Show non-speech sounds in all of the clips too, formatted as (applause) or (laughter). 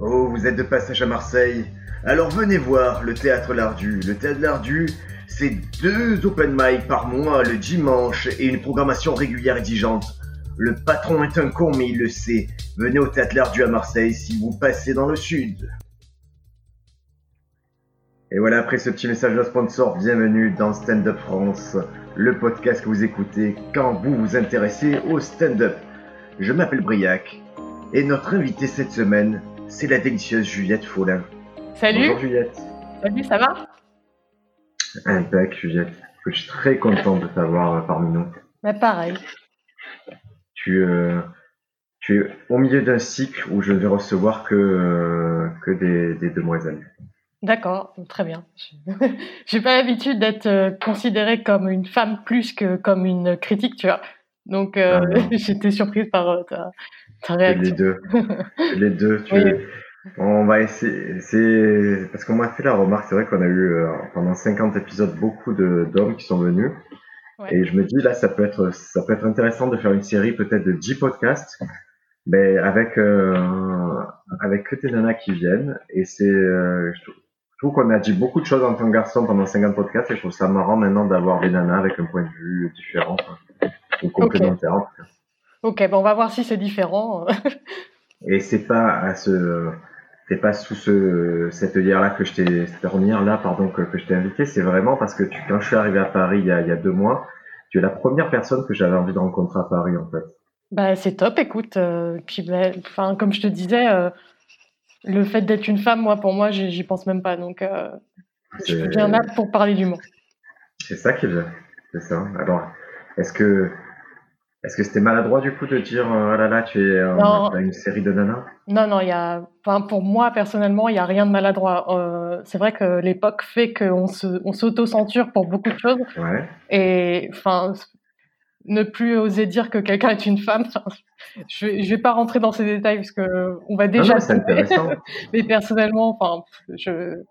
Oh, vous êtes de passage à Marseille Alors venez voir le théâtre Lardu. Le théâtre Lardu, c'est deux open mic par mois le dimanche et une programmation régulière exigeante. Le patron est un con, mais il le sait. Venez au théâtre Lardu à Marseille si vous passez dans le sud. Et voilà, après ce petit message de sponsor, bienvenue dans Stand Up France, le podcast que vous écoutez quand vous vous intéressez au stand-up. Je m'appelle Briac et notre invité cette semaine, c'est la délicieuse Juliette Follin. Salut. Bonjour Juliette. Salut, ça va? Impec Juliette. Je suis très content de t'avoir parmi nous. bah, Pareil. Tu, euh, tu es au milieu d'un cycle où je ne vais recevoir que, euh, que des, des demoiselles. D'accord, très bien. (laughs) J'ai pas l'habitude d'être euh, considérée comme une femme plus que comme une critique, tu vois. Donc euh, Ah (laughs) j'étais surprise par euh, ta Les deux. (laughs) Les deux. Tu... Oui. On va essayer. C'est parce qu'on m'a fait la remarque. C'est vrai qu'on a eu euh, pendant 50 épisodes beaucoup de d'hommes qui sont venus. Ouais. Et je me dis là, ça peut être ça peut être intéressant de faire une série peut-être de 10 podcasts, mais avec euh, avec que des nanas qui viennent. Et c'est euh, je trouve- qu'on a dit beaucoup de choses en tant que garçon pendant 50 podcasts et je trouve ça marrant maintenant d'avoir des nanas avec un point de vue différent ou complémentaire. en tout cas. Ok, bon, on va voir si c'est différent. Et c'est pas à ce, c'est pas sous ce, cette œillère-là que je t'ai, cette ornière-là, pardon, que, que je t'ai invité. C'est vraiment parce que tu, quand je suis arrivé à Paris il y a, il y a deux mois, tu es la première personne que j'avais envie de rencontrer à Paris, en fait. bah, c'est top, écoute. euh, puis, bah, enfin, comme je te disais, euh, le fait d'être une femme, moi, pour moi, j'y pense même pas. Donc, euh, je C'est- viens là pour parler du monde. C'est ça qui est bien. C'est ça. Alors, est-ce que, est-ce que c'était maladroit du coup de dire, euh, ah là là, tu es euh, Non. une série de nanas? Non, non, il y a, enfin, pour moi, personnellement, il n'y a rien de maladroit. Euh, c'est vrai que l'époque fait qu'on se, on s'auto-censure pour beaucoup de choses. Ouais. Et enfin, ne plus oser dire que quelqu'un est une femme, je vais, je vais pas rentrer dans ces détails parce que on va Non, déjà. non, c'est intéressant. (laughs) mais personnellement, enfin, je,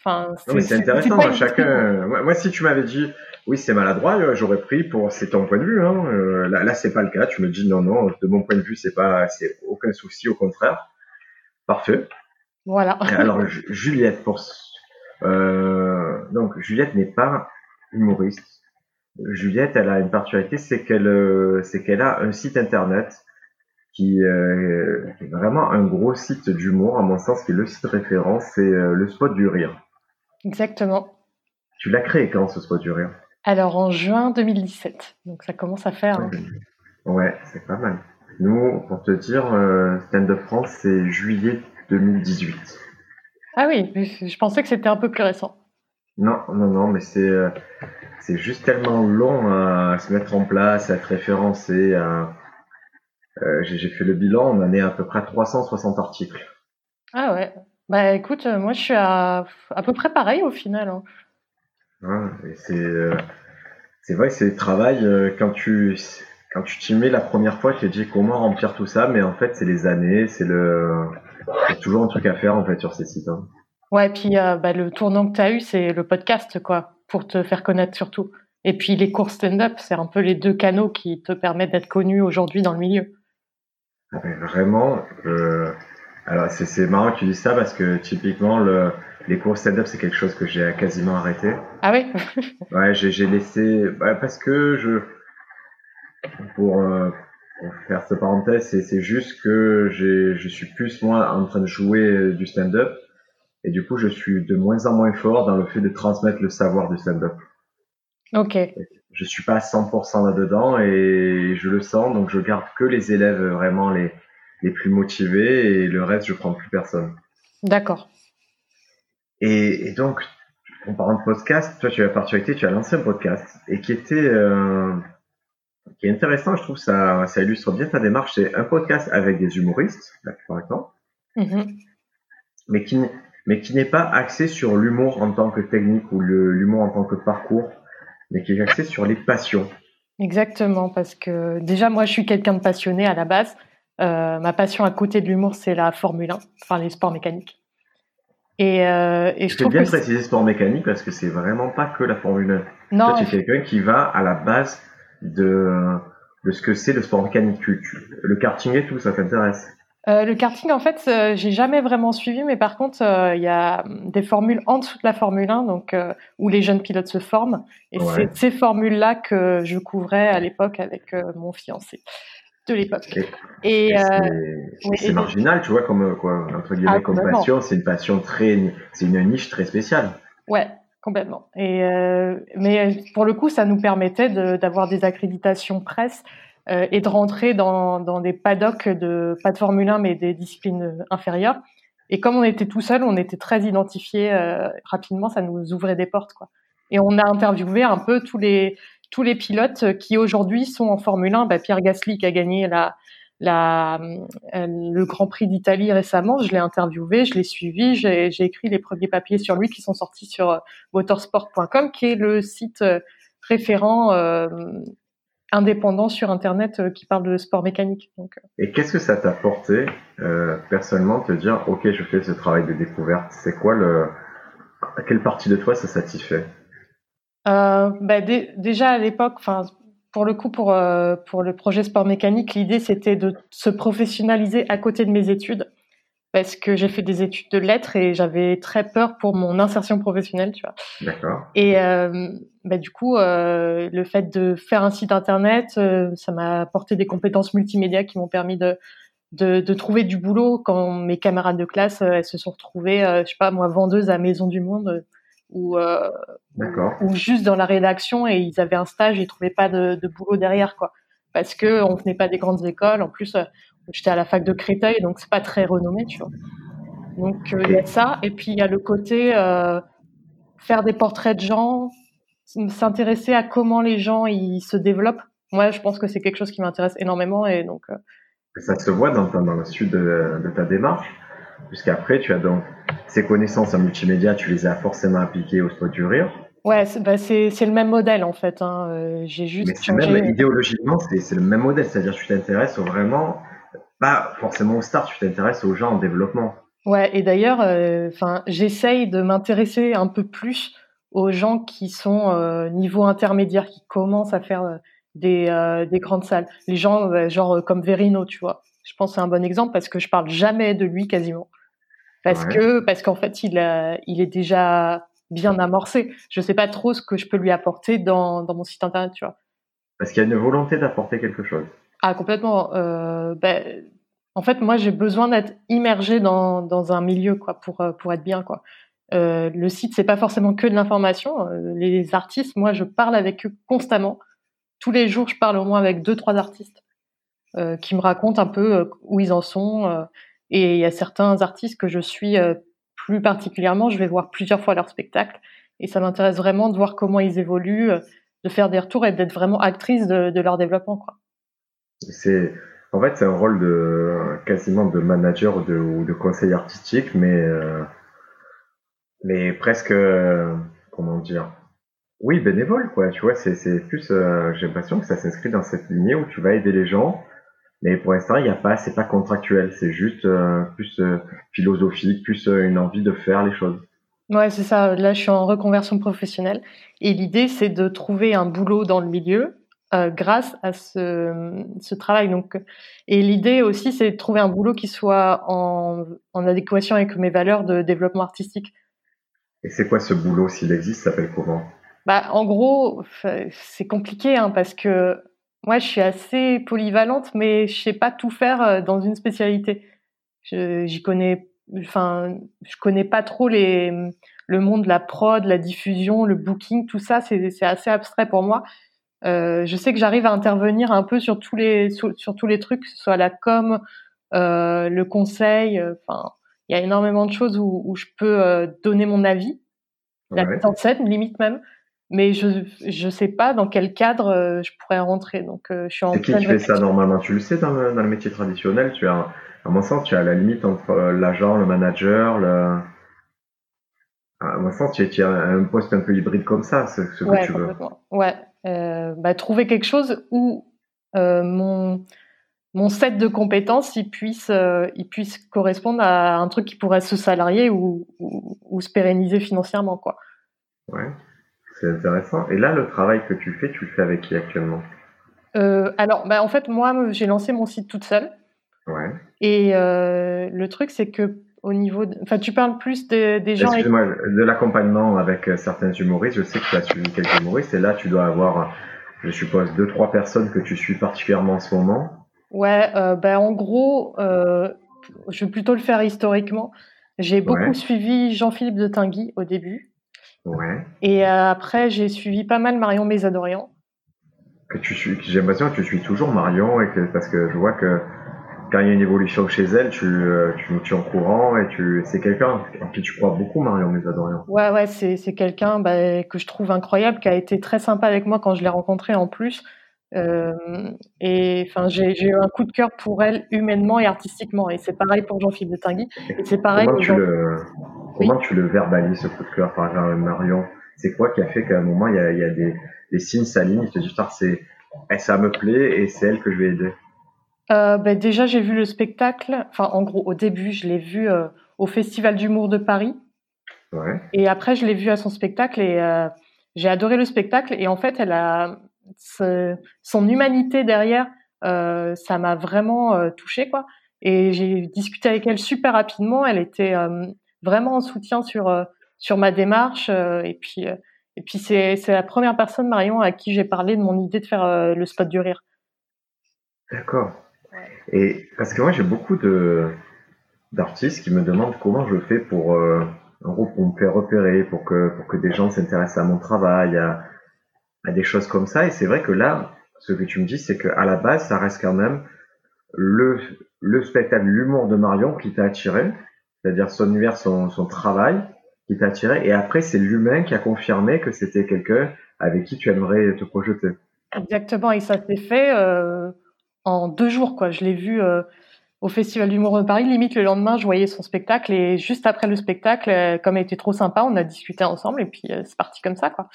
enfin, Non, mais c'est intéressant. Chacun. Moi, moi, si tu m'avais dit, oui, c'est maladroit, euh, j'aurais pris pour. C'est ton point de vue. Hein. Euh, Là, là, c'est pas le cas. Tu me dis non, non. De mon point de vue, c'est pas, c'est aucun souci, au contraire. Parfait. Voilà. Et Alors, Ju- Juliette, pour. Euh, donc, Juliette n'est pas humoriste. Juliette, elle a une particularité, c'est qu'elle, euh, c'est qu'elle a un site internet qui, qui est vraiment un gros site d'humour, à mon sens, qui est le site référence, c'est le spot du rire. Exactement. Tu l'as créé quand ce spot du rire? Alors en juin 2017, donc ça commence à faire. hein. Ouais, c'est pas mal. Nous, pour te dire, euh, Stand Up France, c'est juillet 2018. Ah oui, je pensais que c'était un peu plus récent. Non, non, non, mais c'est euh, c'est juste tellement long à se mettre en place, à être référencé. À... Euh, J'ai fait le bilan, on en est à peu près à 360 articles. Ah ouais. Bah écoute, moi je suis à à peu près pareil au final. hein. Hein, et c'est euh, c'est vrai que c'est le travail euh, quand tu quand tu t'y mets la première fois, je t'ai dit comment remplir tout ça, mais en fait c'est les années, c'est le toujours un truc à faire en fait sur ces sites. hein. Ouais, puis euh, bah, le tournant que tu as eu, c'est le podcast, quoi, pour te faire connaître surtout. Et puis les cours stand-up, c'est un peu les deux canaux qui te permettent d'être connu aujourd'hui dans le milieu. Ah vraiment, euh, alors c'est c'est marrant que tu dis ça parce que typiquement le, les cours stand-up c'est quelque chose que j'ai quasiment arrêté. Ah oui? (laughs) Ouais, j'ai laissé bah, parce que je pour, euh, pour faire cette parenthèse, c'est juste que je suis plus moi en train de jouer euh, du stand-up et du coup je suis de moins en moins fort dans le fait de transmettre le savoir du stand-up. Ok. Je suis pas à 100% là-dedans et je le sens donc je garde que les élèves vraiment les les plus motivés et le reste je prends plus personne. D'accord. Et, et donc, en parlant de podcast, toi, tu as la particularité, tu as lancé un podcast et qui était, euh, qui est intéressant, je trouve, ça, ça illustre bien ta démarche. C'est un podcast avec des humoristes, la plupart du temps, Mhm. mais qui, n'est- mais qui n'est pas axé sur l'humour en tant que technique ou l'humour en tant que parcours, mais qui est axé sur les passions. Exactement, parce que déjà, moi, je suis quelqu'un de passionné à la base. Euh, ma passion à côté de l'humour, c'est la Formule 1, enfin les sports mécaniques. Et, euh, et je trouve bien que c'est- préciser sport mécanique parce que c'est vraiment pas que la Formule 1. non, tu es quelqu'un qui va à la base de, de ce que c'est le sport mécanique. Le karting et tout, ça t'intéresse. Euh, le karting, en fait, euh, j'ai jamais vraiment suivi, mais par contre, euh, il y a des formules en dessous de la Formule 1, donc où les jeunes pilotes se forment, et c'est ces formules-là que je couvrais à l'époque avec mon fiancé de l'époque. Et, c'est marginal, tu vois, comme quoi, entre guillemets, ah, comme passion, c'est une passion très, c'est une niche très spéciale. Ouais, complètement. Et mais pour le coup, ça nous permettait d'avoir des accréditations presse euh, et de rentrer dans, dans des paddocks de pas de Formule 1 mais des disciplines inférieures. Et comme on était tout seul, on était très identifiés euh, rapidement, ça nous ouvrait des portes quoi. Et on a interviewé un peu tous les tous les pilotes qui aujourd'hui sont en Formule 1. Bah, Pierre Gasly qui a gagné la euh, le Grand Prix d'Italie récemment, je l'ai interviewé, je l'ai suivi, j'ai écrit les premiers papiers sur lui qui sont sortis sur motorsport.com, qui est le site référent euh, indépendant sur Internet euh, qui parle de sport mécanique. Euh. Et qu'est-ce que ça t'a apporté euh, personnellement te dire, ok, je fais ce travail de découverte. C'est quoi le, à quelle partie de toi ça satisfait? Euh, bah, Déjà à l'époque, enfin pour le coup pour pour le projet sport mécanique, l'idée c'était de se professionnaliser à côté de mes études parce que j'ai fait des études de lettres et j'avais très peur pour mon insertion professionnelle, tu vois. D'accord. Et euh, bah, du coup, euh, le fait de faire un site internet, euh, ça m'a apporté des compétences multimédia qui m'ont permis de, de, de, trouver du boulot quand mes camarades de classe, elles se sont retrouvées, je sais pas moi, vendeuses à Maison du Monde ou ou juste dans la rédaction et ils avaient un stage et ils trouvaient pas de, de boulot derrière quoi parce que on venait pas des grandes écoles en plus J'étais à la fac de Créteil, donc c'est pas très renommé, tu vois. Donc euh, il y a ça, et puis il y a le côté euh, faire des portraits de gens, s'intéresser à comment les gens ils se développent. Moi, je pense que c'est quelque chose qui m'intéresse énormément, et donc. Euh, ça se voit dans, dans le sud de, ta démarche, puisqu'après tu as donc ces connaissances en multimédia, tu les as forcément appliquées au spot du rire. Ouais, c'est bah le même modèle en fait. Hein. J'ai juste. Mais même idéologiquement, c'est le même modèle, c'est-à-dire que tu t'intéresses vraiment pas forcément au start, tu t'intéresses aux gens en développement. Ouais, et d'ailleurs, euh, j'essaye de m'intéresser un peu plus aux gens qui sont euh, niveau intermédiaire, qui commencent à faire euh, des, euh, des grandes salles. Les gens, genre comme Verino, tu vois. Je pense que c'est un bon exemple parce que je parle jamais de lui quasiment, parce que parce qu'en fait, il a, il est déjà bien amorcé. Je sais pas trop ce que je peux lui apporter dans, dans mon site internet, tu vois. Parce qu'il y a une volonté d'apporter quelque chose. Ah, complètement. Euh, ben, en fait, moi, j'ai besoin d'être immergé dans, dans un milieu, quoi, pour, euh, pour être bien, quoi. Euh, le site, c'est pas forcément que de l'information. Les artistes, moi, je parle avec eux constamment. Tous les jours, je parle au moins avec deux, trois artistes qui me racontent un peu euh, où ils en sont. et il y a certains artistes que je suis plus particulièrement. Je vais voir plusieurs fois leur spectacle. Et ça m'intéresse vraiment de voir comment ils évoluent, de faire des retours et d'être vraiment actrice de, leur développement. C'est en fait c'est un rôle de quasiment de manager ou de, conseiller artistique, mais euh, mais presque comment dire oui bénévole quoi. Tu vois c'est plus euh, j'ai l'impression que ça s'inscrit dans cette lignée où tu vas aider les gens, mais pour l'instant il n'y a pas c'est pas contractuel, c'est juste euh, plus philosophique, plus une envie de faire les choses. Ouais, c'est ça. Là, je suis en reconversion professionnelle et l'idée, c'est de trouver un boulot dans le milieu euh, grâce à ce, ce, travail. Donc, et l'idée aussi, c'est de trouver un boulot qui soit en, en, adéquation avec mes valeurs de développement artistique. Et c'est quoi ce boulot, s'il existe, s'appelle comment? Bah, En gros, c'est compliqué hein, parce que moi, je suis assez polyvalente, mais je sais pas tout faire euh, dans une spécialité. J'y connais, enfin, je connais pas trop les, le monde de la prod, la diffusion, le booking, tout ça, c'est assez abstrait pour moi. Euh, je sais que j'arrive à intervenir un peu sur tous les sur, tous les trucs, que ce soit la com, euh, le conseil. Euh, enfin, il y a énormément de choses où, où je peux euh, donner mon avis, la mise en scène limite même. Mais je je sais pas dans quel cadre euh, je pourrais rentrer. Donc je suis en. C'est qui qui fait ça normalement? Tu le sais dans le, dans le métier traditionnel. Tu as à mon sens, tu as la limite entre l'agent, le manager, le à mon sens, tu as un poste un peu hybride comme ça, ce, ce ouais, que tu veux. Ouais, euh, bah, trouver quelque chose où euh, mon mon set de compétences il puisse euh, il puisse correspondre à un truc qui pourrait se salarier ou, ou, ou se pérenniser financièrement quoi. Ouais, c'est intéressant. Et là, le travail que tu fais, tu le fais avec qui actuellement? Euh, Alors, bah, en fait, moi, j'ai lancé mon site toute seule. Ouais. Et le truc, c'est que au niveau, enfin, tu parles plus des gens. Excuse-moi, de l'accompagnement avec certains humoristes. Je sais que tu as suivi quelques humoristes et là, tu dois avoir, je suppose, deux trois personnes que tu suis particulièrement en ce moment. Ouais, ben en gros, je vais plutôt le faire historiquement. J'ai beaucoup suivi Jean-Philippe de Tinguy au début. Ouais. Et euh, après, j'ai suivi pas mal Marion Mésadorian. Que tu suis, j'ai l'impression que tu suis toujours Marion et que, parce que je vois que quand il y a une évolution chez elle, tu, euh, tu, es en courant et tu, c'est quelqu'un en qui tu crois beaucoup, Marion Mésadorian. Ouais, ouais, c'est, c'est quelqu'un bah, que je trouve incroyable, qui a été très sympa avec moi quand je l'ai rencontré en plus. Euh, et enfin, j'ai eu un coup de cœur pour elle humainement et artistiquement. Et c'est pareil pour Jean-Philippe de Tinguy. Et c'est pareil. Comment, tu, le, comment tu le verbalises ce coup de cœur par exemple Marion C'est quoi qui a fait qu'à un moment il y a, il y a des, des signes s'alignent Il te dit c'est eh, ça me plaît et c'est elle que je vais aider. Euh, ben déjà, j'ai vu le spectacle. Enfin, en gros, au début, je l'ai vu euh, au Festival d'humour de Paris. Ouais. Et après, je l'ai vu à son spectacle et euh, j'ai adoré le spectacle. Et en fait, elle a, son humanité derrière, euh, ça m'a vraiment euh, touchée quoi. Et j'ai discuté avec elle super rapidement. Elle était euh, vraiment en soutien sur sur ma démarche. et puis et puis c'est c'est la première personne Marion à qui j'ai parlé de mon idée de faire le spot du rire. D'accord. Et parce que moi j'ai beaucoup de d'artistes qui me demandent comment je fais pour en gros pour me faire repérer, pour que pour que des gens s'intéressent à mon travail, à à des choses comme ça. Et c'est vrai que là, ce que tu me dis, c'est qu'à la base, ça reste quand même le, le spectacle, l'humour de Marion qui t'a attiré, c'est-à-dire son univers, son, son travail qui t'a attiré. Et après, c'est l'humain qui a confirmé que c'était quelqu'un avec qui tu aimerais te projeter. Exactement. Et ça s'est fait euh, en deux jours, quoi. Je l'ai vu. Euh, au Festival d'humour de Paris. Limite, le lendemain, je voyais son spectacle et juste après le spectacle, euh, comme elle était trop sympa, on a discuté ensemble et puis c'est parti comme ça, quoi.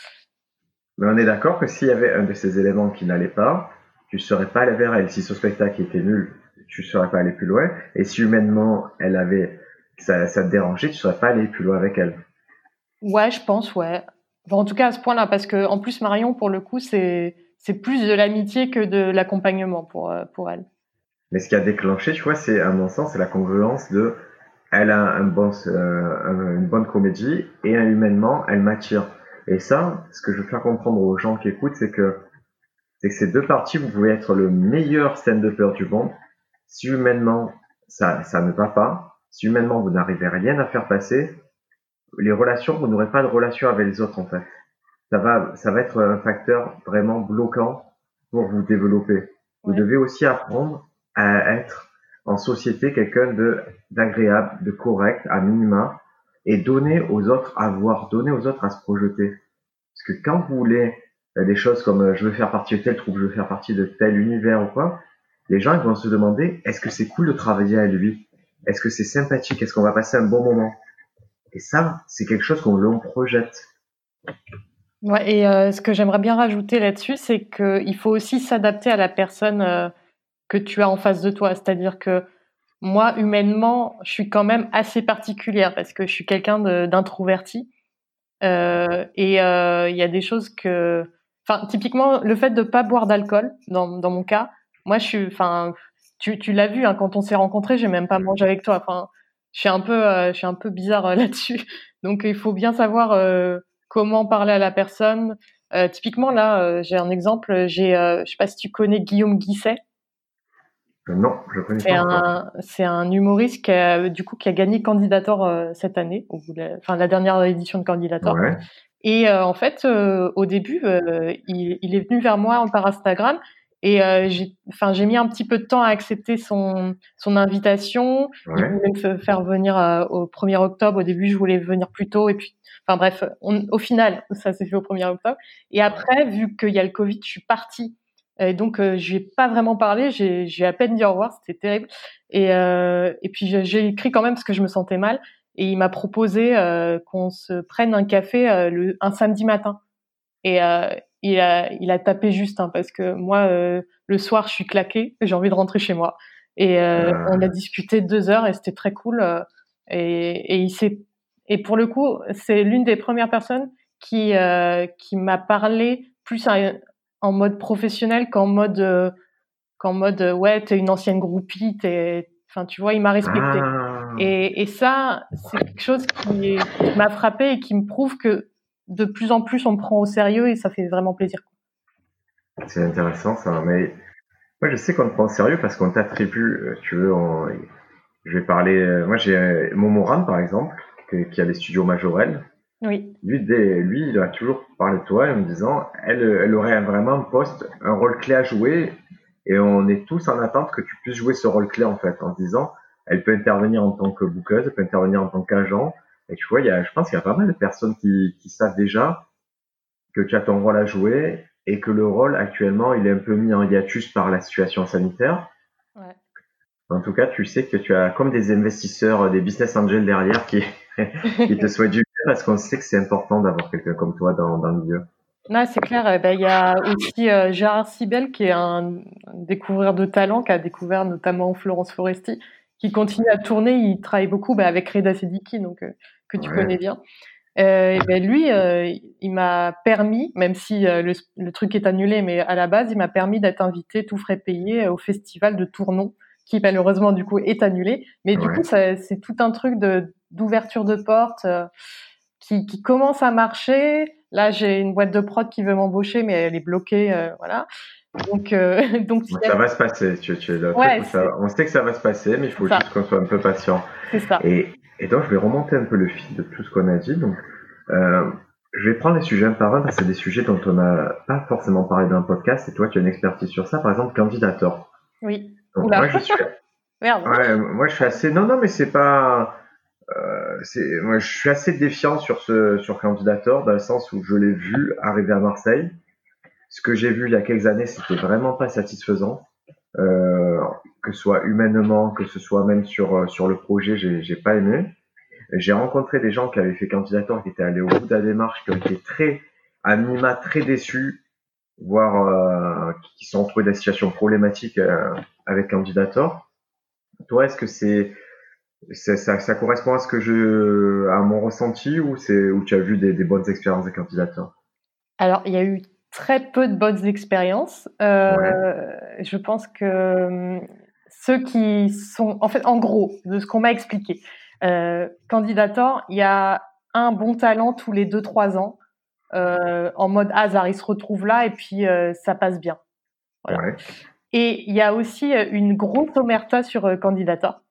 Mais on est d'accord que s'il y avait un de ces éléments qui n'allait pas, tu ne serais pas allé vers elle. Si ce spectacle était nul, tu ne serais pas allé plus loin. Et si humainement, elle avait, ça, ça te dérangeait, tu ne serais pas allé plus loin avec elle. Ouais, je pense, ouais. en tout cas, à ce point-là, parce que en plus, Marion, pour le coup, c'est, c'est plus de l'amitié que de l'accompagnement pour, euh, pour elle. Mais ce qui a déclenché, tu vois, c'est, à mon sens, c'est la congruence de, elle a un bon, euh, une bonne comédie et humainement, elle m'attire. Et ça, ce que je veux faire comprendre aux gens qui écoutent, c'est que, c'est que ces deux parties, vous pouvez être le meilleur stand-upper du monde. Si humainement, ça, ça ne va pas, si humainement vous n'arrivez rien à faire passer, les relations, vous n'aurez pas de relation avec les autres, en fait. Ça va, ça va être un facteur vraiment bloquant pour vous développer. Vous devez aussi apprendre à être en société quelqu'un de d'agréable, de correct, à minima, et donner aux autres à voir, donner aux autres à se projeter. Parce que quand vous voulez euh, des choses comme euh, je veux faire partie de tel troupe, je veux faire partie de tel univers ou quoi, les gens vont se demander est-ce que c'est cool de travailler avec lui? Est-ce que c'est sympathique? Est-ce qu'on va passer un bon moment? Et ça, c'est quelque chose qu'on l'on projette. Ouais, et euh, ce que j'aimerais bien rajouter là-dessus, c'est qu'il faut aussi s'adapter à la personne que tu as en face de toi. C'est-à-dire que moi, humainement, je suis quand même assez particulière parce que je suis quelqu'un d'introverti. Euh, et euh, il y a des choses que, enfin, typiquement, le fait de pas boire d'alcool, dans, dans mon cas, moi, je suis, enfin, tu, tu l'as vu, hein, quand on s'est rencontrés, j'ai même pas mangé avec toi. Enfin, je suis un peu, euh, je suis un peu bizarre euh, (laughs) là-dessus. Donc, il faut bien savoir euh, comment parler à la personne. typiquement, là, j'ai un exemple. J'ai, je sais pas si tu connais Guillaume Guisset. Non, je connais c'est Un, c'est un humoriste qui a, du coup, qui a gagné Candidator euh, cette année, enfin la dernière édition de Candidator. Et euh, en fait, euh, au début, il, il, est venu vers moi par Instagram et j'ai, enfin, j'ai mis un petit peu de temps à accepter son son invitation. Il voulait me faire venir au 1er octobre. Au début, je voulais venir plus tôt et puis, enfin bref, au final, ça s'est fait au 1er octobre. Et après, vu qu'il y a le Covid, je suis partie et donc, euh, je n'ai pas vraiment parlé. J'ai à peine dit au revoir. C'était terrible. Et, euh, et puis, j'ai écrit quand même parce que je me sentais mal. Et il m'a proposé euh, qu'on se prenne un café euh, le, un samedi matin. Et euh, il, a, il a tapé juste hein, parce que moi, le soir, je suis claquée. J'ai envie de rentrer chez moi. Et on a discuté deux heures et c'était très cool. et, et il s'est et pour le coup, c'est l'une des premières personnes qui qui m'a parlé plus en mode professionnel qu'en mode euh, qu'en mode euh, ouais t'es une ancienne groupie t'es Enfin, tu vois, il m'a respecté. Ah. Et, et, ça, c'est quelque chose qui, m'a frappé et qui me prouve que de plus en plus on me prend au sérieux et ça fait vraiment plaisir. C'est intéressant ça, mais moi je sais qu'on te prend au sérieux parce qu'on t'attribue, euh, tu veux, je vais parler, moi j'ai Momoran par exemple, qui a les studios Majorel. Oui. Lui, lui, il a toujours parlé de toi en me disant, elle, elle aurait vraiment un poste, un rôle clé à jouer et on est tous en attente que tu puisses jouer ce rôle clé en fait, en disant, elle peut intervenir en tant que bouqueuse, elle peut intervenir en tant qu'agent. Et tu vois, il y a, je pense qu'il y a pas mal de personnes qui, qui savent déjà que tu as ton rôle à jouer et que le rôle actuellement, il est un peu mis en hiatus par la situation sanitaire. Ouais. En tout cas, tu sais que tu as comme des investisseurs, des business angels derrière qui, (laughs) qui te souhaitent du bien parce qu'on sait que c'est important d'avoir quelqu'un comme toi dans, dans le milieu. Non, c'est clair. Eh ben, il y a aussi euh, Gérard Sibel, qui est un, découvreur de talent, qui a découvert notamment Florence Foresti, qui continue à tourner. Il travaille beaucoup bah, avec Reda Sediki, donc, euh, que tu connais bien. Euh, ben, lui, il m'a permis, même si le, truc est annulé, mais à la base, il m'a permis d'être invité tout frais payé au festival de Tournon, qui malheureusement du coup est annulé. Mais du coup, c'est tout un truc d'ouverture de, porte qui, qui commence à marcher Là, j'ai une boîte de prod qui veut m'embaucher, mais elle est bloquée, euh, voilà. Donc, euh, (laughs) donc ça va se passer. Tu, tu es là. on sait que ça va se passer, mais il faut juste qu'on soit un peu patient. C'est ça. Et, et, donc, je vais remonter un peu le fil de tout ce qu'on a dit. Donc, euh, je vais prendre les sujets un par un parce que c'est des sujets dont on n'a pas forcément parlé dans le podcast. Et toi, tu as une expertise sur ça. Par exemple, candidator. Oui. moi, je suis. (laughs) Merde. Ouais, moi, je suis assez. Non, non, mais c'est pas moi, je suis assez défiant sur ce sur Candidator dans le sens où je l'ai vu arriver à Marseille. Ce que j'ai vu il y a quelques années, c'était vraiment pas satisfaisant, euh, que ce soit humainement, que ce soit même sur euh, sur le projet, j'ai pas aimé. J'ai rencontré des gens qui avaient fait Candidator, qui étaient allés au bout de la démarche, qui ont été très à minima très déçus, voire euh, qui sont trouvés des situations problématiques euh, avec Candidator. Toi, est-ce que c'est ça, ça, correspond à ce que je, à mon ressenti ou c'est où tu as vu des, des bonnes expériences de candidatures Alors, il y a eu très peu de bonnes expériences. Euh, Je pense que hum, ceux qui sont, en fait, en gros, de ce qu'on m'a expliqué, euh, candidator, il y a un bon talent tous les deux trois ans, euh, en mode hasard, il se retrouve là et puis euh, ça passe bien. Voilà. Ouais. Et il y a aussi une grosse omerta sur candidator.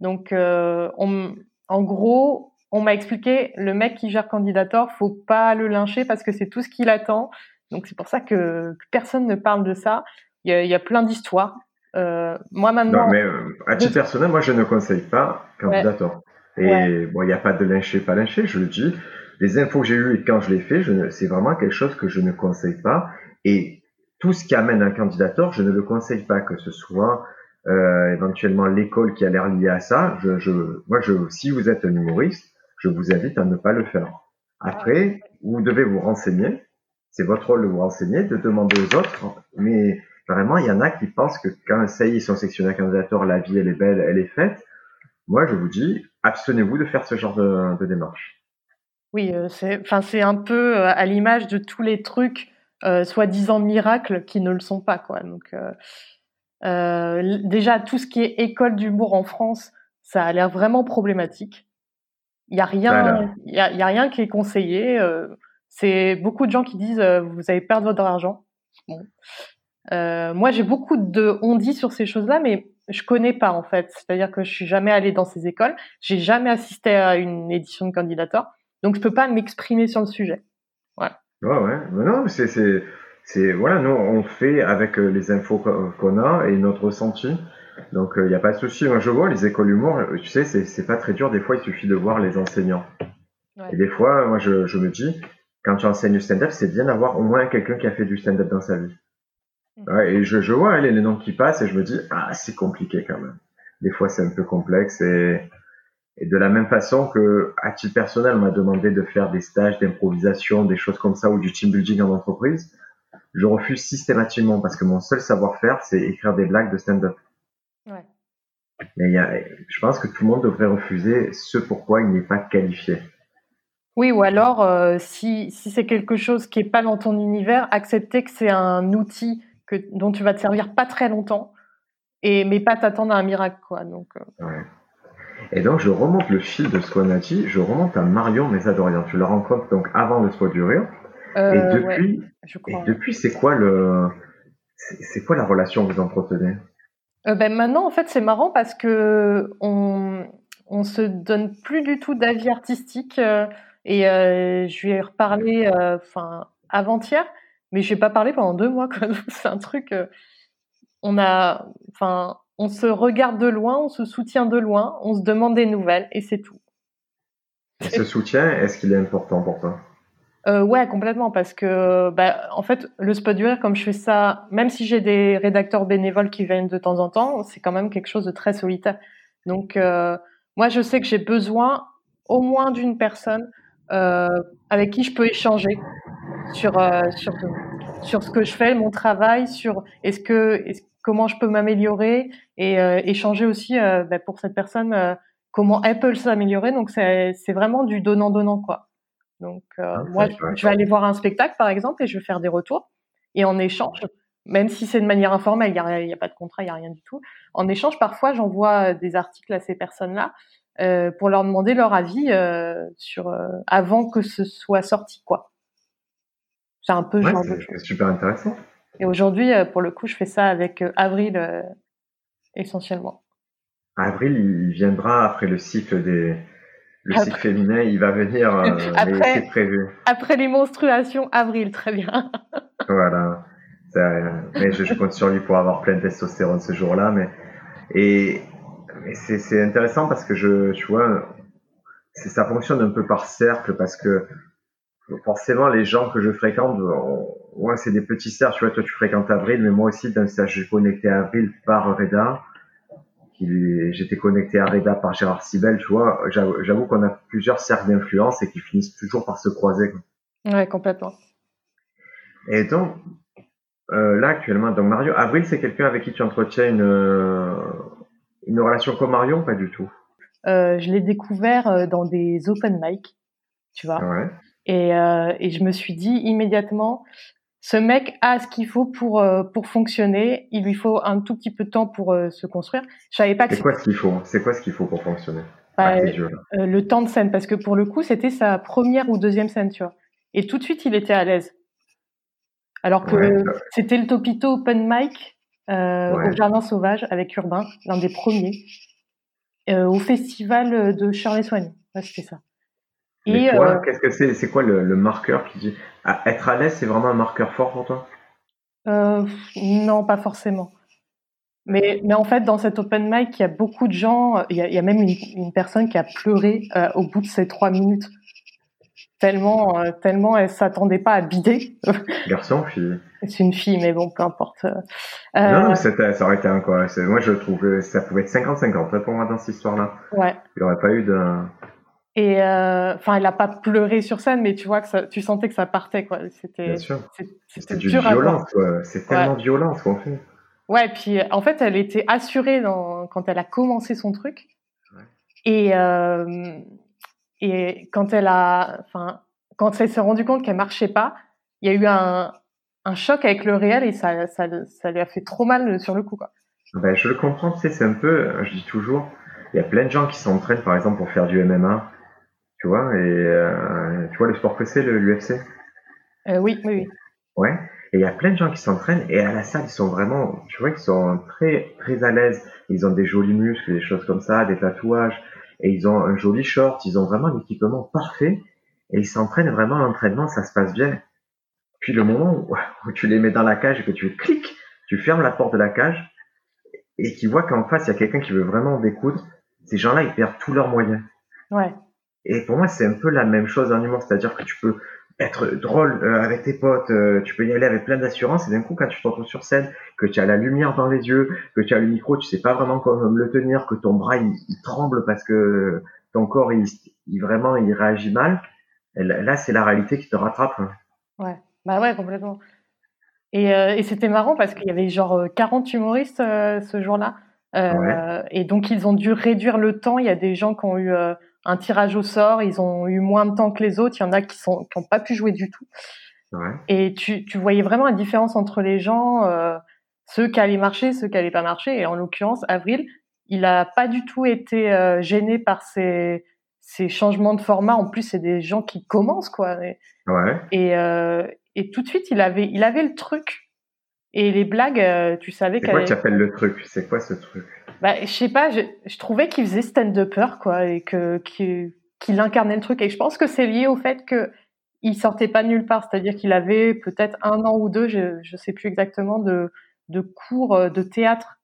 Donc, euh, en gros, on m'a expliqué, le mec qui gère Candidator, faut pas le lyncher parce que c'est tout ce qu'il attend. Donc, c'est pour ça que, personne ne parle de ça. Il y a, plein d'histoires. Euh, moi, maintenant. Non, mais euh, à titre personnel, moi, je ne conseille pas Candidator. Et bon, il n'y a pas de lyncher, pas lyncher, je le dis. Les infos que j'ai eues et quand je l'ai fait, c'est vraiment quelque chose que je ne conseille pas. Et tout ce qui amène un candidator, je ne le conseille pas, que ce soit euh, éventuellement l'école qui a l'air liée à ça. Je, je, moi, je, si vous êtes un humoriste, je vous invite à ne pas le faire. Après, vous devez vous renseigner. C'est votre rôle de vous renseigner, de demander aux autres. Mais vraiment, il y en a qui pensent que quand ça y est, ils sont sectionnés candidateur, la vie, elle est belle, elle est faite. Moi, je vous dis, abstenez-vous de faire ce genre de, de démarche. Oui, euh, c'est, enfin, c'est un peu euh, à l'image de tous les trucs euh, soi-disant miracles qui ne le sont pas, quoi. Donc, euh, euh, déjà, tout ce qui est école d'humour en France, ça a l'air vraiment problématique. Il y a rien, y a, y a, rien qui est conseillé. Euh, c'est beaucoup de gens qui disent euh, vous allez perdre votre argent. Bon. Euh, moi, j'ai beaucoup de on dit sur ces choses-là, mais je connais pas en fait. C'est-à-dire que je suis jamais allée dans ces écoles, j'ai jamais assisté à une édition de candidateur, donc je peux pas m'exprimer sur le sujet. Voilà. Ouais, ouais. Mais non, c'est c'est voilà, nous on fait avec euh, les infos qu'on a et notre ressenti. Donc il euh, n'y a pas de souci. Moi je vois les écoles humour, euh, tu sais, c'est pas très dur. Des fois il suffit de voir les enseignants. Et des fois, moi je, je me dis, quand tu enseignes le stand-up, c'est bien d'avoir au moins quelqu'un qui a fait du stand-up dans sa vie. Ouais, et je, je vois les, les noms qui passent et je me dis, ah c'est compliqué quand même. Des fois c'est un peu complexe et et de la même façon que, à titre personnel, on m'a demandé de faire des stages d'improvisation, des choses comme ça, ou du team building en entreprise je refuse systématiquement parce que mon seul savoir-faire, c'est écrire des blagues de stand-up. Ouais. Mais il y a, je pense que tout le monde devrait refuser ce pourquoi il n'est pas qualifié. Oui, ou alors, euh, si, si c'est quelque chose qui n'est pas dans ton univers, accepter que c'est un outil que, dont tu vas te servir pas très longtemps et mais pas t'attendre à un miracle, quoi. Donc. Ouais. Et donc, je remonte le fil de ce qu'on a dit, je remonte à Marion Mésadorian. Tu la rencontres donc avant le Spot du Rire. Et depuis, et depuis, c'est quoi le, c'est quoi la relation que vous entretenez? Euh, ben maintenant, en fait, c'est marrant parce que on, on se donne plus du tout d'avis artistique. Euh, et euh, je lui ai reparlé, enfin, avant-hier, mais je n'ai pas parlé pendant deux mois. (laughs) C'est un truc. on a, enfin, on se regarde de loin, on se soutient de loin, on se demande des nouvelles et c'est tout. Et ce soutien, est-ce qu'il est important pour toi? Euh, ouais, complètement, parce que bah, en fait, le spot du rire, comme je fais ça, même si j'ai des rédacteurs bénévoles qui viennent de temps en temps, c'est quand même quelque chose de très solitaire. Donc, euh, moi, je sais que j'ai besoin au moins d'une personne euh, avec qui je peux échanger sur, euh, sur, sur ce que je fais, mon travail, sur est-ce que comment je peux m'améliorer et euh, échanger aussi bah, pour cette personne comment elle peut s'améliorer. Donc, c'est vraiment du donnant-donnant, quoi. Donc, euh, ah, moi, je, vais aller voir un spectacle, par exemple, et je vais faire des retours. Et en échange, même si c'est de manière informelle, il n'y a, pas de contrat, il n'y a rien du tout. En échange, parfois, j'envoie des articles à ces personnes-là euh, pour leur demander leur avis euh, sur avant que ce soit sorti, quoi. C'est un peu genre super intéressant. Et aujourd'hui, pour le coup, je fais ça avec Avril essentiellement. Avril, il viendra après le cycle des, le cycle féminin, il va venir, euh, (laughs) après, c'est prévu. Après les menstruations, avril, très bien. (laughs) voilà. mais je, compte sur lui pour avoir plein de testostérone ce jour-là. Mais, et, c'est intéressant parce que je, tu vois, ça fonctionne un peu par cercle parce que forcément, les gens que je fréquente, ouais, c'est des petits cercles. Tu vois, toi, tu fréquentes Avril, mais moi aussi, d'un stage, je connecté à Avril par Reda j'étais connecté à Reda par Gérard Sibel, tu vois. J'avoue qu'on a plusieurs cercles d'influence et qui finissent toujours par se croiser. Quoi. Ouais, complètement. Et donc, euh, là actuellement, donc Mario, Avril, c'est quelqu'un avec qui tu entretiens une, euh, une relation comme Marion pas du tout? Euh, Je l'ai découvert dans des open mic, tu vois. Ouais. Et, et je me suis dit immédiatement, ce mec a ce qu'il faut pour euh, pour fonctionner. Il lui faut un tout petit peu de temps pour euh, se construire. Je savais pas. C'est quoi ce qu'il faut C'est quoi ce qu'il faut pour fonctionner? Bah, euh, Le temps de scène, parce que pour le coup, c'était sa première ou deuxième scène, tu vois. Et tout de suite, il était à l'aise. Alors que c'était le Topito Open Mic au Jardin Sauvage avec Urbain, l'un des premiers, au festival de Shirley Soigny. Ouais, c'était ça. Et euh, qu'est-ce que c'est C'est quoi le, marqueur qui dit ah, être à l'aise C'est vraiment un marqueur fort pour toi? Euh, Non, pas forcément. Mais, mais en fait, dans cet open mic, il y a beaucoup de gens. Il y a, même une, personne qui a pleuré euh, au bout de ces trois minutes. Tellement, tellement elle s'attendait pas à bider. (laughs) Garçon, fille? C'est une fille, mais bon, peu importe. non, non ça aurait été un quoi? Moi, je trouve que ça pouvait être 50-50 pour moi dans cette histoire-là. Ouais. Il n'y aurait pas eu de. Et euh, enfin, elle a pas pleuré sur scène, mais tu vois que ça, tu sentais que ça partait quoi. C'était. C'était du violence, quoi. C'est tellement violent ce qu'on fait. Ouais, puis en fait, elle était assurée dans, quand elle a commencé son truc. Ouais. Et euh, et quand elle a, enfin, quand elle s'est rendue compte qu'elle marchait pas, il y a eu un, un choc avec le réel et ça, ça, ça lui a fait trop mal sur le coup quoi. Ben, je le comprends, tu sais, c'est un peu, je dis toujours, il y a plein de gens qui s'entraînent par exemple pour faire du MMA tu vois, et euh, tu vois le sport que c'est, l'UFC Oui, oui, oui. Ouais, et il y a plein de gens qui s'entraînent, et à la salle, ils sont vraiment, tu vois, ils sont très, très à l'aise. Ils ont des jolis muscles, des choses comme ça, des tatouages, et ils ont un joli short, ils ont vraiment l'équipement parfait, et ils s'entraînent vraiment l'entraînement, ça se passe bien. Puis le moment (laughs) où, tu les mets dans la cage et que tu cliques, tu fermes la porte de la cage, et qu'ils voient qu'en face, il y a quelqu'un qui veut vraiment découdre, ces gens-là, ils perdent tous leurs moyens. Ouais. Et pour moi, c'est un peu la même chose en humour, c'est-à-dire que tu peux être drôle euh, avec tes potes, euh, tu peux y aller avec plein d'assurance, et d'un coup, quand tu te retrouves sur scène, que tu as la lumière dans les yeux, que tu as le micro, tu sais pas vraiment comment le tenir, que ton bras il, tremble parce que ton corps il, il, vraiment il réagit mal. Là, c'est la réalité qui te rattrape. Ouais, bah ouais, complètement. Et, euh, et c'était marrant parce qu'il y avait genre 40 humoristes ce jour-là. Ouais. Et donc, ils ont dû réduire le temps. Il y a des gens qui ont eu un tirage au sort, ils ont eu moins de temps que les autres, il y en a qui sont qui n'ont pas pu jouer du tout. Ouais. Et tu, tu voyais vraiment la différence entre les gens. Euh, ceux qui allaient marcher, ceux qui allaient pas marcher. Et en l'occurrence, Avril, il a pas du tout été euh, gêné par ces, ces changements de format. En plus, c'est des gens qui commencent, quoi. Et, Ouais. et, euh, et tout de suite, il avait, il avait le truc. Et les blagues, euh, tu savais C'est quoi qu'elle tu appelles le truc? C'est quoi ce truc? Bah, je sais pas, je, je trouvais qu'il faisait stand-upper, quoi, et que qu'il incarnait le truc. Et je pense que c'est lié au fait que il sortait pas de nulle part, c'est-à-dire qu'il avait peut-être un an ou deux, je je sais plus exactement, de de cours euh, de théâtre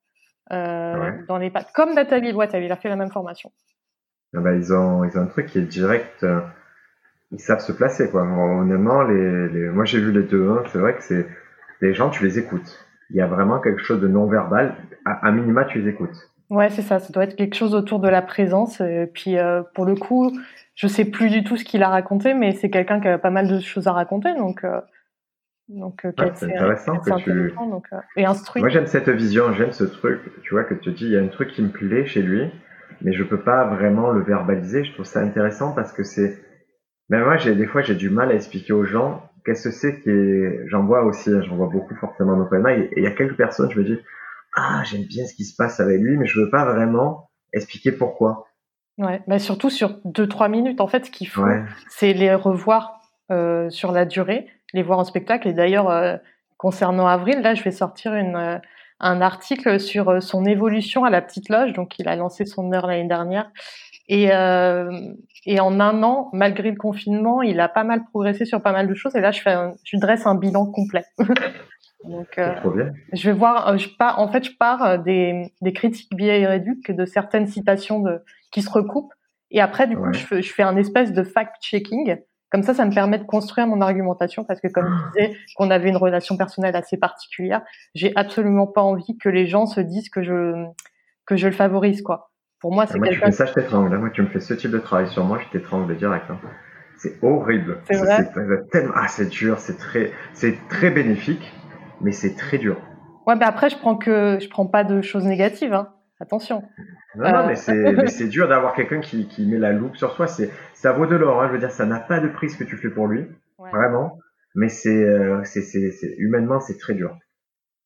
euh, Ouais. dans les pattes, comme Nathalie Loitel, il a fait la même formation. Ah bah, ils, ont, ils ont un truc qui est direct. euh, ils savent se placer, quoi. Honnêtement, les, les... moi j'ai vu les deux. Hein, c'est vrai que c'est les gens, tu les écoutes. Il y a vraiment quelque chose de non-verbal. À, à minima, tu les écoutes. Ouais, c'est ça. Ça doit être quelque chose autour de la présence. Et puis, euh, pour le coup, je sais plus du tout ce qu'il a raconté, mais c'est quelqu'un qui a pas mal de choses à raconter, donc euh, donc euh, qui a Ouais, c'est intéressant que tu. donc, euh, et instruit. Moi j'aime cette vision, j'aime ce truc. Tu vois que tu dis, il y a un truc qui me plaît chez lui, mais je peux pas vraiment le verbaliser. Je trouve ça intéressant parce que c'est. Mais moi, j'ai des fois, j'ai du mal à expliquer aux gens qu'est-ce que c'est qui. J'en vois aussi, hein, j'en vois beaucoup forcément dans Open Mic, et il y a quelques personnes, je me dis, ah, j'aime bien ce qui se passe avec lui, mais je veux pas vraiment expliquer pourquoi. Ouais, mais surtout sur deux trois minutes. En fait, ce qu'il faut, Ouais. c'est les revoir euh, sur la durée, les voir en spectacle. Et d'ailleurs, euh, concernant Avril, là, je vais sortir une, euh, un article sur son évolution à la petite loge. Donc, il a lancé son heure l'année dernière. Et, euh, et en un an, malgré le confinement, il a pas mal progressé sur pas mal de choses. Et là, je, fais un- je dresse un bilan complet. (laughs) Donc, euh, je vais voir, euh, je pars, en fait, je pars des, des critiques biais et de certaines citations de, qui se recoupent. Et après, du coup, je, fais- je fais un espèce de fact-checking. Comme ça, ça me permet de construire mon argumentation parce que, comme je disais, qu'on avait une relation personnelle assez particulière, j'ai absolument pas envie que les gens se disent que je, que je le favorise, quoi. Pour moi, c'est Moi, tu quelqu'un fais ça, je t'étrangle. Moi, tu me fais ce type de travail sur moi, je t'étrangle direct. hein. C'est horrible. C'est vrai c'est tellement... Ah, c'est dur, c'est très, c'est très bénéfique, mais c'est très dur. Ouais, mais après, je prends que, je prends pas de choses négatives, hein. Attention. Non, non, Euh. mais c'est, (laughs) mais c'est dur d'avoir quelqu'un qui, qui met la loupe sur soi. C'est, ça vaut de l'or. Hein. Je veux dire, ça n'a pas de prix ce que tu fais pour lui, Ouais. vraiment. Mais c'est, euh, c'est, c'est, c'est, humainement, c'est très dur.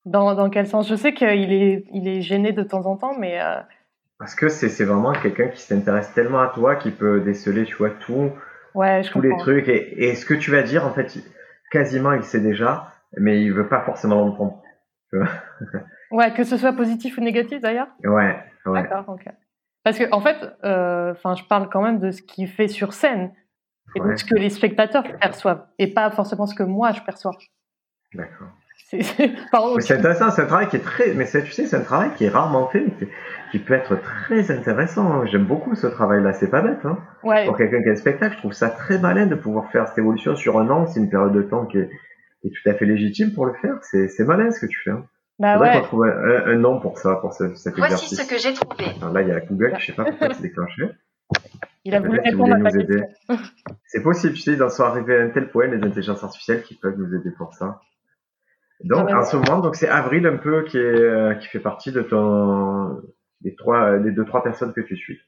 Dans, dans quel sens? Je sais qu'il est, il est gêné de temps en temps, mais, euh, Parce que c'est, vraiment quelqu'un qui s'intéresse tellement à toi, qui peut déceler, tu vois, tout, ouais, je tous les trucs. Et, et ce que tu vas dire, en fait, quasiment, il sait déjà, mais il veut pas forcément l'entendre. (laughs) Ouais, que ce soit positif ou négatif d'ailleurs. Ouais, ouais. D'accord, ok. Parce que en fait, euh, je parle quand même de ce qu'il fait sur scène et Ouais. donc ce que les spectateurs perçoivent et pas forcément ce que moi je perçois. D'accord. C'est, intéressant, c'est un travail qui est très, mais tu sais, c'est un travail qui est rarement fait, mais qui, qui peut être très intéressant. J'aime beaucoup ce travail-là, c'est pas bête, hein. Ouais, Pour quelqu'un qui a un spectacle, je trouve ça très malin de pouvoir faire cette évolution sur un an. C'est une période de temps qui est, qui est tout à fait légitime pour le faire. C'est, malin ce que tu fais. Hein. bah ouais. qu'on trouve un, un nom pour ça, pour ce, cet Voici exercice. ce que j'ai trouvé. Alors là, il y a la Google, je sais pas pourquoi c'est déclenché. (laughs) Il a voulu répondre à ta nous question. aider. C'est possible, tu sais, d'en sont arrivés à un tel point, les intelligences artificielles qui peuvent nous aider pour ça. Donc, Ah en ce moment, donc c'est Avril un peu qui est, euh, qui fait partie de ton, des trois, des deux, trois personnes que tu suis.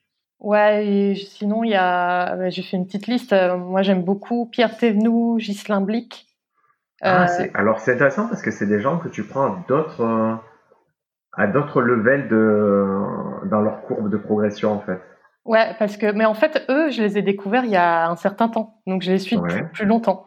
Ouais, et sinon il y a, j'ai fait une petite liste. Euh, Moi j'aime beaucoup Pierre Thévenoud, Ghislain Blic. Ah, Euh, c'est- alors c'est intéressant parce que c'est des gens que tu prends à d'autres, à d'autres levels de, dans leur courbe de progression en fait. ouais, parce que, mais en fait eux, je les ai découverts il y a un certain temps, donc je les suis Ouais. depuis plus longtemps.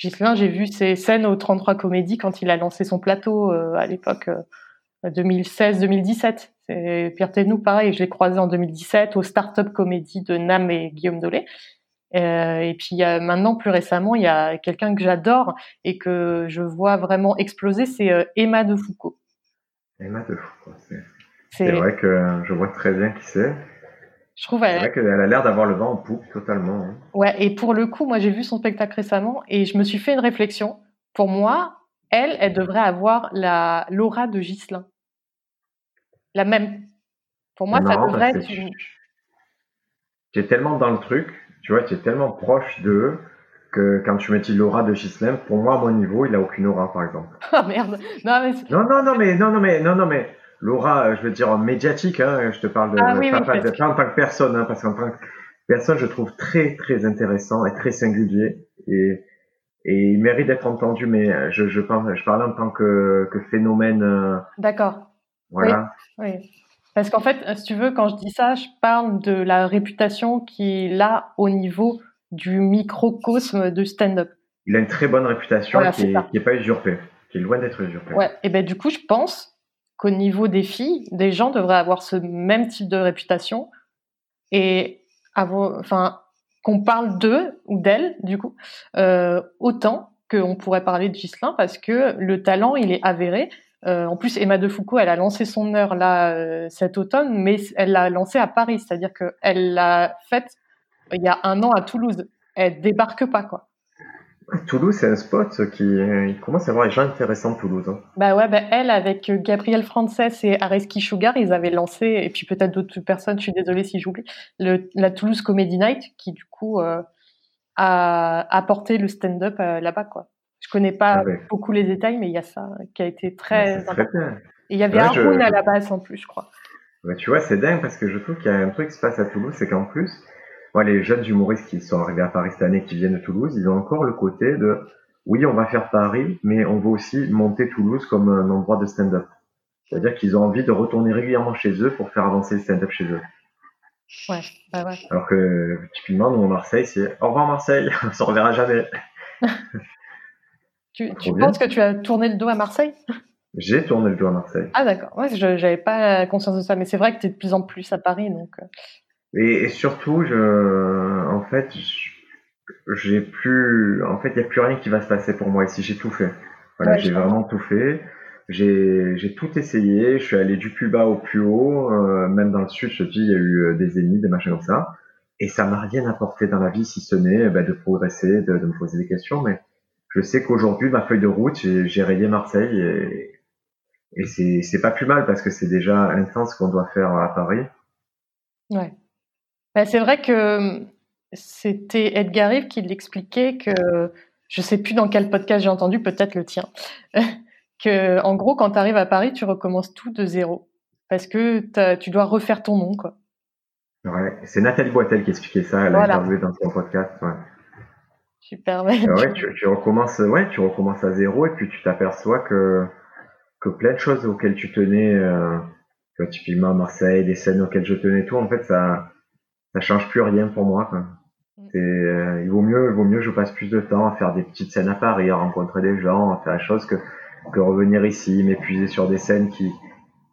Ghislain, j'ai vu ses scènes au 33 Comédie quand il a lancé son plateau euh, à l'époque euh, 2016-2017. C'est Pierre Thévenoud, pareil, je l'ai croisé en 2017 au Startup Comédie de Nam et Guillaume Dolé. Euh, et puis maintenant, plus récemment, il y a quelqu'un que j'adore et que je vois vraiment exploser, c'est euh, Emma de Foucault. Emma de fou. quoi. C'est, C'est, c'est vrai que je vois très bien qui c'est. Je trouve, elle, vrai qu'elle a l'air d'avoir le vent en poupe totalement. hein. ouais. Et pour le coup, moi, j'ai vu son spectacle récemment et je me suis fait une réflexion. Pour moi, elle, elle devrait avoir la l'aura de Ghislain, la même. Pour moi, ça devrait être une. Tu es tellement dans le truc, tu vois, tu es tellement proche d'eux que quand tu me dis l'aura de Gislain, pour moi, à mon niveau, il a aucune aura, par exemple. (laughs) Ah merde. Non mais Non, non, non, mais non, non, mais non, non, mais l'aura, euh, je veux dire médiatique, hein, je te parle de Ah oui, pas, oui, pas- en tant que personne, hein, parce qu'en tant que personne, je trouve très, très intéressant et très singulier et et il mérite d'être entendu, mais je, je, parle, je parle en tant que, que phénomène. Euh, D'accord. Voilà. Oui. Parce qu'en fait, si tu veux, quand je dis ça, je parle de la réputation qu'il a au niveau du microcosme de stand-up. Il a une très bonne réputation qui n'est pas usurpée, qui est loin d'être usurpée. Ouais. Et ben du coup, je pense qu'au niveau des filles, des gens devraient avoir ce même type de réputation et avoir, enfin, qu'on parle d'eux ou d'elle, du coup, euh, autant qu'on pourrait parler de Gislin parce que le talent, il est avéré. Euh, en plus, Emma de Foucault, elle a lancé son heure là euh, cet automne, mais elle l'a lancé à Paris, c'est-à-dire qu'elle l'a faite il y a un an à Toulouse. Elle débarque pas, quoi. Toulouse, c'est un spot qui il commence à avoir des gens intéressants Toulouse. Hein. Bah ouais, bah elle avec Gabriel Frances et Areski Sugar, ils avaient lancé et puis peut-être d'autres personnes. Je suis désolée si j'oublie la Toulouse Comedy Night qui du coup euh, a apporté le stand-up euh, là-bas quoi. Je connais pas ah beaucoup les détails, mais il y a ça qui a été très important. et il y avait un Haroun à la base en plus, je crois. Bah, tu vois, c'est dingue parce que je trouve qu'il y a un truc qui se passe à Toulouse, c'est qu'en plus les jeunes humoristes qui sont arrivés à Paris cette année, qui viennent de Toulouse, ils ont encore le côté de oui, on va faire Paris, mais on veut aussi monter Toulouse comme un endroit de stand-up. C'est-à-dire qu'ils ont envie de retourner régulièrement chez eux pour faire avancer le stand-up chez eux. Ouais, bah ouais. Alors que typiquement, nous, Marseille, c'est au revoir Marseille, (laughs) on se reverra jamais. tu, penses que tu as tourné le dos à Marseille? J'ai tourné le dos à Marseille. Ah d'accord, ouais, je n'avais pas conscience de ça, mais c'est vrai que tu es de plus en plus à Paris, donc. Et, surtout, je, en fait, j'ai plus, en fait, il n'y a plus rien qui va se passer pour moi ici. J'ai tout fait. Voilà, j'ai vraiment tout fait. J'ai, tout essayé. Je suis allé du plus bas au plus haut. Euh, même dans le sud, je te dis, il y a eu euh, des ennemis, des machins comme ça. Et ça m'a rien apporté dans la vie, si ce n'est bah, de progresser, de, de, me poser des questions. Mais je sais qu'aujourd'hui, ma feuille de route, j'ai, rayé Marseille et, et c'est, c'est pas plus mal parce que c'est déjà intense qu'on doit faire à Paris. Ouais. Bah, c'est vrai que c'était Edgar Rive qui l'expliquait que je sais plus dans quel podcast j'ai entendu, peut-être le tien, (laughs) que en gros quand tu arrives à Paris, tu recommences tout de zéro parce que tu dois refaire ton nom quoi. Ouais, c'est Nathalie Boitel qui expliquait ça, elle a interviewé dans son podcast. Ouais. Super. Ouais, tu, recommences, ouais, tu recommences à zéro et puis tu t'aperçois que que plein de choses auxquelles tu tenais, euh, typiquement Marseille, des scènes auxquelles je tenais, tout en fait ça ça change plus rien pour moi. Quoi. Mm. Euh, il vaut mieux, il vaut mieux, je passe plus de temps à faire des petites scènes à Paris, à rencontrer des gens, à faire la chose que que revenir ici, m'épuiser sur des scènes qui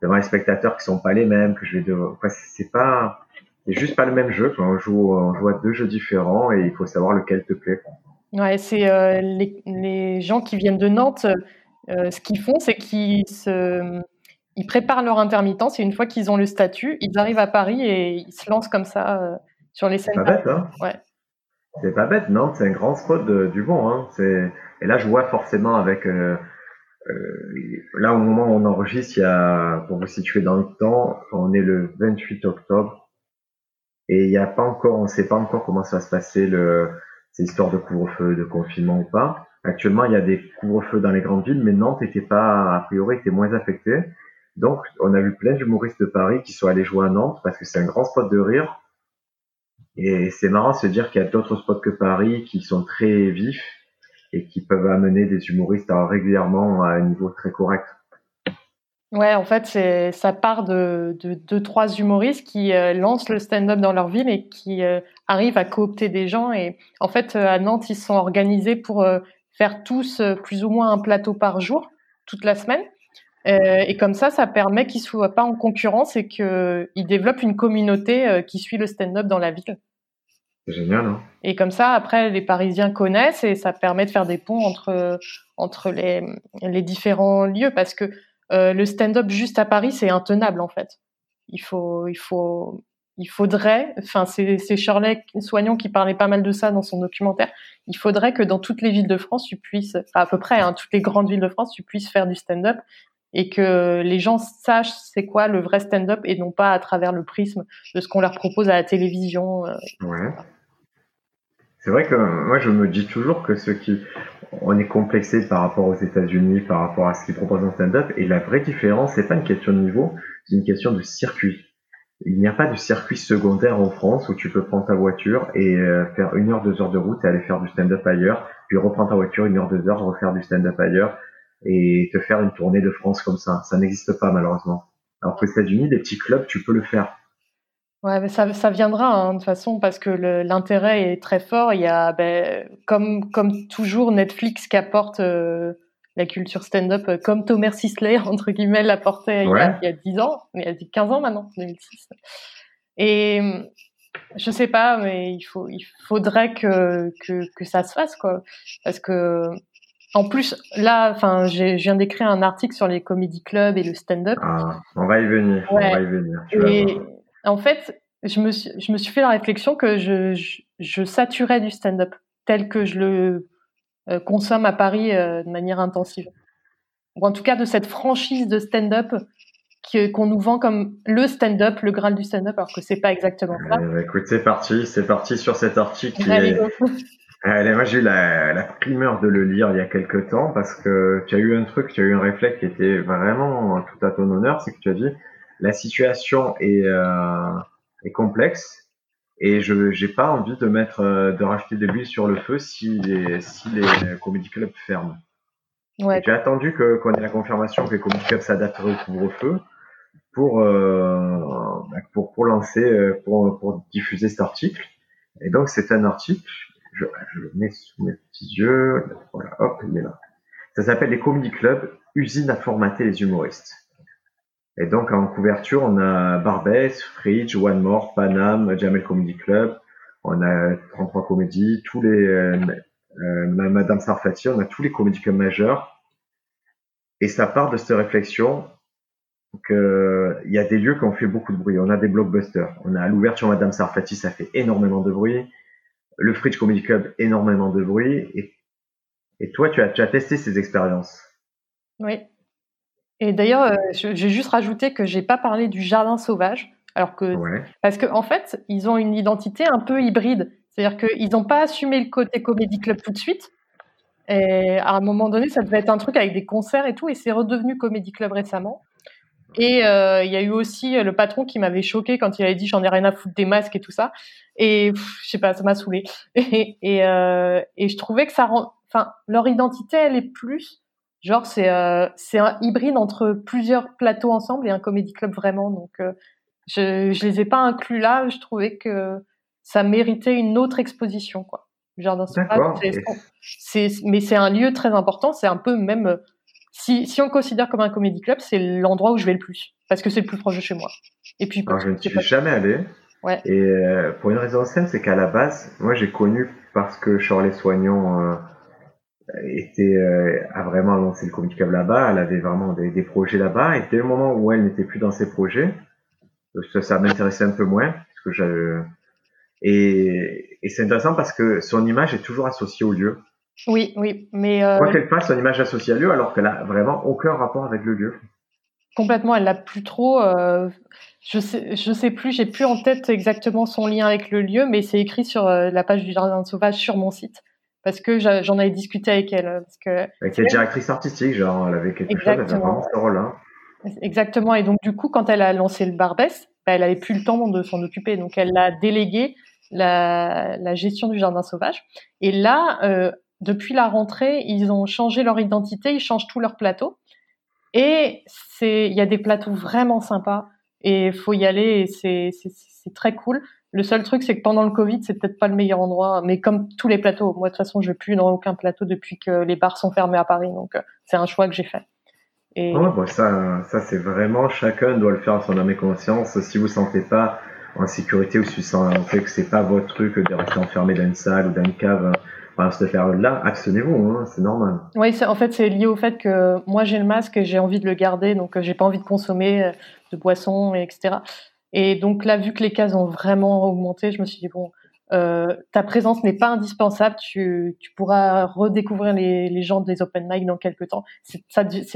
devant les spectateurs qui sont pas les mêmes, que je vais devoir. c'est pas, c'est juste pas le même jeu. Quoi. On joue, on joue à deux jeux différents et il faut savoir lequel te plaît. Ouais, c'est euh, les, les, gens qui viennent de Nantes. Euh, ce qu'ils font, c'est qu'ils se ils préparent leur intermittence et une fois qu'ils ont le statut, ils arrivent à Paris et ils se lancent comme ça euh, sur les scènes. C'est pas bête, hein Ouais. C'est pas bête, non C'est un grand spot du bon. Hein c'est et là je vois forcément avec euh, euh, là au moment où on enregistre, il y a pour vous situer dans le temps, on est le 28 octobre et il y a pas encore, on sait pas encore comment ça va se passer le ces histoires de couvre-feu, de confinement ou pas. Actuellement, il y a des couvre-feux dans les grandes villes, mais Nantes était pas a priori était moins affectée. Donc, on a vu plein d'humoristes de Paris qui sont allés jouer à Nantes parce que c'est un grand spot de rire. Et c'est marrant de se dire qu'il y a d'autres spots que Paris qui sont très vifs et qui peuvent amener des humoristes régulièrement à un niveau très correct. Ouais, en fait, c'est ça part de, deux, trois humoristes qui euh, lancent le stand-up dans leur ville et qui euh, arrivent à coopter des gens. Et en fait, euh, à Nantes, ils sont organisés pour faire tous plus ou moins un plateau par jour, toute la semaine. Euh, et comme ça, ça permet qu'ils soient pas en concurrence et qu'ils développent une communauté euh, qui suit le stand-up dans la ville. C'est génial, hein Et comme ça, après, les Parisiens connaissent et ça permet de faire des ponts entre entre les les différents lieux parce que euh, le stand-up juste à Paris, c'est intenable en fait. Il faut il faut il faudrait, enfin c'est c'est Shirley Soignon qui parlait pas mal de ça dans son documentaire. Il faudrait que dans toutes les villes de France, tu puisses, à peu près, hein, toutes les grandes villes de France, tu puisses faire du stand-up et que les gens sachent c'est quoi le vrai stand-up et non pas à travers le prisme de ce qu'on leur propose à la télévision. Euh. Ouais. C'est vrai que moi je me dis toujours que ceux qui on est complexé par rapport aux États-Unis, par rapport à ce qu'ils proposent en stand-up, et la vraie différence c'est pas une question de niveau, c'est une question de circuit. Il n'y a pas de circuit secondaire en France où tu peux prendre ta voiture et euh, faire une heure, deux heures de route et aller faire du stand-up ailleurs puis reprendre ta voiture une heure, deux heures, refaire du stand-up ailleurs et te faire une tournée de France comme ça. Ça n'existe pas malheureusement. Alors qu'aux États-Unis, des petits clubs, tu peux le faire. Ouais, mais ça, ça viendra hein, de toute façon parce que l'intérêt est très fort. Il y a, ben, comme, comme toujours, Netflix qui apporte euh, la culture stand-up euh, comme Thomas Sisley, (laughs) entre guillemets, l'apportait il, y a 10 ans, mais il y a 15 ans maintenant, 2006. Et je sais pas, mais il, faut, il faudrait que, que, que ça se fasse, quoi. Parce que en plus, là, enfin, je viens d'écrire un article sur les comédie clubs et le stand-up. Ah, on va y venir. On va y venir. Et en fait, je me, suis, je me suis fait la réflexion que je, je, saturais du stand-up tel que je le euh, consomme à Paris euh, de manière intensive. Ou en tout cas de cette franchise de stand-up qu'on nous vend comme le stand-up, le graal du stand-up, alors que c'est pas exactement ça. Eh ben, écoute, c'est parti, c'est parti sur cet article. Allez, moi j'ai eu la, la, primeur de le lire il y a quelques temps parce que tu as eu un truc, tu as eu un réflexe qui était vraiment tout à ton honneur, c'est que tu as dit la situation est, euh, est complexe et je n'ai pas envie de mettre euh, de rajouter de l'huile sur le feu si les, si les comedy clubs ferment. Ouais. Tu as attendu que qu'on ait la confirmation que les comedy clubs s'adapteraient au couvre-feu pour, euh, pour pour lancer euh, pour pour diffuser cet article. Et donc c'est un article je, le mets sous mes petits yeux. Voilà, hop, il est là. Ça s'appelle les Comedy Club, usine à formater les humoristes. Et donc en couverture, on a Barbès, Fridge, One More, Panam, Jamel Comedy Club. On a 33 comédies, tous les euh, euh, Madame Sarfati, on a tous les comédies clubs majeurs. Et ça part de cette réflexion qu'il y a des lieux qui ont fait beaucoup de bruit. On a des blockbusters. On a à l'ouverture Madame Sarfati, ça fait énormément de bruit le Fridge Comedy Club, énormément de bruit. Et, et toi, tu as, tu as testé ces expériences. Oui. Et d'ailleurs, euh, j'ai juste rajouté que j'ai pas parlé du jardin sauvage, alors que parce qu'en en fait, ils ont une identité un peu hybride. C'est-à-dire qu'ils n'ont pas assumé le côté Comedy Club tout de suite. Et à un moment donné, ça devait être un truc avec des concerts et tout, et c'est redevenu Comedy Club récemment. Et euh, il y a eu aussi le patron qui m'avait choqué quand il avait dit j'en ai rien à foutre des masques et tout ça. Et je sais pas, ça m'a saoulé. (laughs) Et, et, euh, et, je trouvais que ça rend, enfin, leur identité, elle est plus, genre c'est euh, c'est un hybride entre plusieurs plateaux ensemble et un comédie club vraiment. Donc euh, je je les ai pas inclus là. Je trouvais que ça méritait une autre exposition, quoi. Jardin c'est mais c'est un lieu très important. C'est un peu même si, si on considère comme un comédie club, c'est l'endroit où je vais le plus parce que c'est le plus proche de chez moi. Et puis, Alors, je ne suis jamais allé. Et euh, pour une raison simple, c'est qu'à la base, moi j'ai connu parce que Charles Soignon euh, était euh, a vraiment lancé le Comedy Club là-bas, elle avait vraiment des, des projets là-bas, et dès le moment où elle n'était plus dans ses projets, ça, ça m'intéressait un peu moins, parce que j'avais et, et c'est intéressant parce que son image est toujours associée au lieu. Oui, oui, mais euh... quoi qu'elle fasse, son image associée à lieu, alors qu'elle a vraiment aucun rapport avec le lieu. Complètement, elle l'a plus trop. Euh, je sais, je sais plus, j'ai plus en tête exactement son lien avec le lieu, mais c'est écrit sur euh, la page du jardin sauvage sur mon site parce que j'en avais discuté avec elle. Parce que avec la directrice artistique, genre, elle avait quelque chose, elle avait vraiment ce rôle-là. Exactement. Et donc du coup, quand elle a lancé le Barbès, bah, elle avait plus le temps de s'en occuper, donc elle a délégué la, la, gestion du jardin sauvage. Et là, euh, depuis la rentrée, ils ont changé leur identité, ils changent tout leur plateau. Et il y a des plateaux vraiment sympas et faut y aller et c'est, très cool. Le seul truc, c'est que pendant le Covid, c'est peut-être pas le meilleur endroit, mais comme tous les plateaux, moi de toute façon, je plus dans aucun plateau depuis que les bars sont fermés à Paris, donc euh, c'est un choix que j'ai fait. Et... Oh, ça, ça c'est vraiment chacun doit le faire à son âme et conscience. Si vous sentez pas en sécurité ou si vous sentez que c'est pas votre truc de rester enfermé dans une salle ou dans une cave pendant cette période-là, actionnez-vous, hein, c'est normal. Oui, en fait, c'est lié au fait que moi, j'ai le masque et j'ai envie de le garder, donc euh, j'ai pas envie de consommer euh, de boissons, etc. Et donc là, vu que les cases ont vraiment augmenté, je me suis dit, bon, euh, ta présence n'est pas indispensable, tu, tu pourras redécouvrir les, les, gens des open mic dans quelques temps. C'est,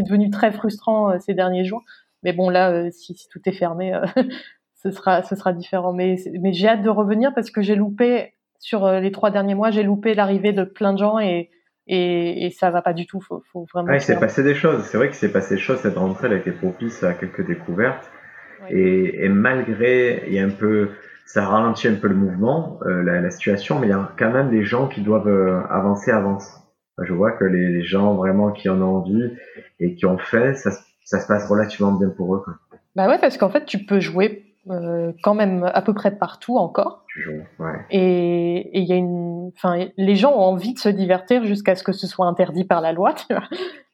devenu très frustrant ces derniers jours, mais bon, là, si, si, tout est fermé, (laughs) ce, sera, ce sera différent. Mais, mais j'ai hâte de revenir parce que j'ai loupé sur euh, les trois derniers mois, j'ai loupé l'arrivée de plein de gens et, et, et ça va pas du tout. Faut, faut vraiment. il s'est passé des choses. C'est vrai qu'il s'est passé des choses cette rentrée. Elle a été propice à quelques découvertes. Et, et, malgré, il y a un peu, ça ralentit un peu le mouvement, euh, la, la, situation, mais il y a quand même des gens qui doivent euh, avancer, avancent. Je vois que les, les, gens vraiment qui en ont envie et qui ont fait, ça, ça se passe relativement bien pour eux. Quoi. Bah ouais, parce qu'en fait, tu peux jouer euh, quand même à peu près partout encore. Ouais. Et il y a une, enfin, les gens ont envie de se divertir jusqu'à ce que ce soit interdit par la loi. (laughs) Tu vois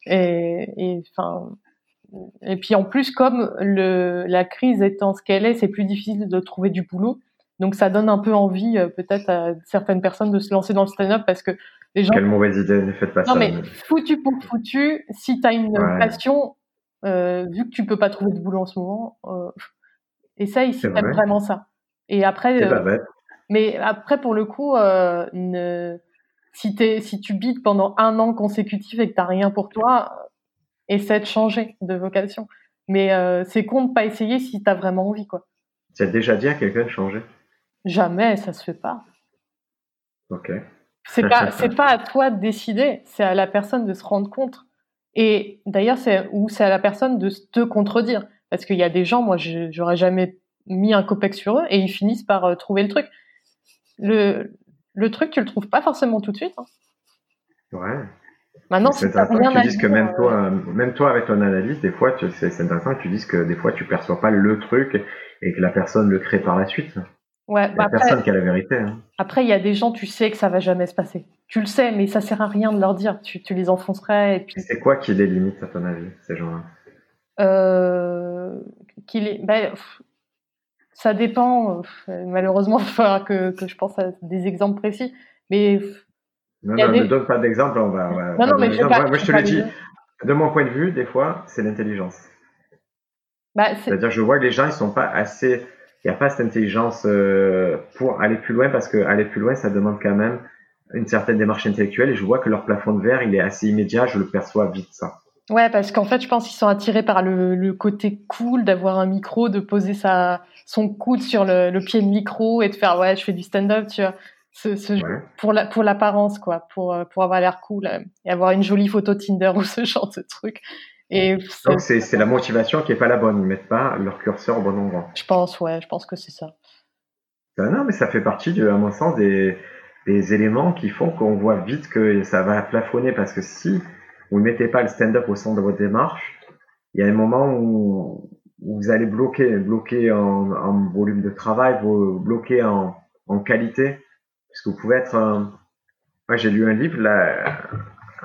et enfin, et puis en plus, comme le, la crise étant ce qu'elle est, c'est plus difficile de trouver du boulot. Donc ça donne un peu envie euh, peut-être à certaines personnes de se lancer dans le stand-up parce que les gens... Quelle mauvaise idée, ne faites pas non, ça. Non mais foutu pour foutu, si tu as une passion, euh, vu que tu peux pas trouver de boulot en ce moment, euh, essaye si t'aimes vraiment ça. Et après... Euh, mais après, pour le coup, euh, ne... si, es, si tu bides pendant un an consécutif et que t'as rien pour toi, essaie de changer de vocation. Mais euh, c'est con de pas essayer si tu as vraiment envie, quoi. Tu as déjà dit à quelqu'un de changer? Jamais, ça se fait pas. Ok. C'est pas, (laughs) c'est pas à toi de décider, c'est à la personne de se rendre compte. Et d'ailleurs, c'est ou c'est à la personne de te contredire, parce qu'il y a des gens, moi, j'aurais jamais mis un copec sur eux et ils finissent par euh, trouver le truc. Le, le truc, tu le trouves pas forcément tout de suite. Hein. Ouais. Maintenant, c'est intéressant que tu dises que même toi, euh, même toi avec ton analyse, des fois, c'est intéressant que tu dises que des fois tu perçois pas le truc et que la personne le crée par la suite. Ouais, bah personne qui a la vérité. Hein. Après, il y a des gens, tu sais que ça va jamais se passer. Tu le sais, mais ça sert à rien de leur dire. Tu, tu les enfoncerais et puis. C'est quoi qui les limite à ton avis, ces gens-là? euh, qu'il est, ben, ça dépend. Malheureusement, (laughs) il falloir que, que je pense à des exemples précis. Mais non, non, ne donne pas d'exemple. On va, non, non, mais je pas, moi, je te le dis. De mon point de vue, des fois, c'est l'intelligence. Bah, C'est-à-dire, je vois que les gens, ils sont pas assez. Il n'y a pas cette intelligence euh, pour aller plus loin parce que aller plus loin, ça demande quand même une certaine démarche intellectuelle. Et je vois que leur plafond de verre, il est assez immédiat. Je le perçois vite, ça. Ouais, parce qu'en fait, je pense qu'ils sont attirés par le, le côté cool d'avoir un micro, de poser sa, son coude sur le, le, pied de micro et de faire ouais, je fais du stand-up, tu vois. Ce, ce pour la, pour l'apparence quoi, pour euh, pour avoir l'air cool euh, et avoir une jolie photo Tinder (laughs) ou ce genre de truc. Et donc c'est c'est la motivation qui est pas la bonne, ils mettent pas leur curseur au bon endroit. Je pense ouais, je pense que c'est ça. Ben non, mais ça fait partie de, à mon sens des des éléments qui font qu'on voit vite que ça va plafonner parce que si vous ne mettez pas le stand-up au centre de votre démarche, il y a un moment où, vous allez bloquer, bloquer en, volume de travail, bloquer en, qualité, parce que vous pouvez être. Moi, j'ai lu un livre là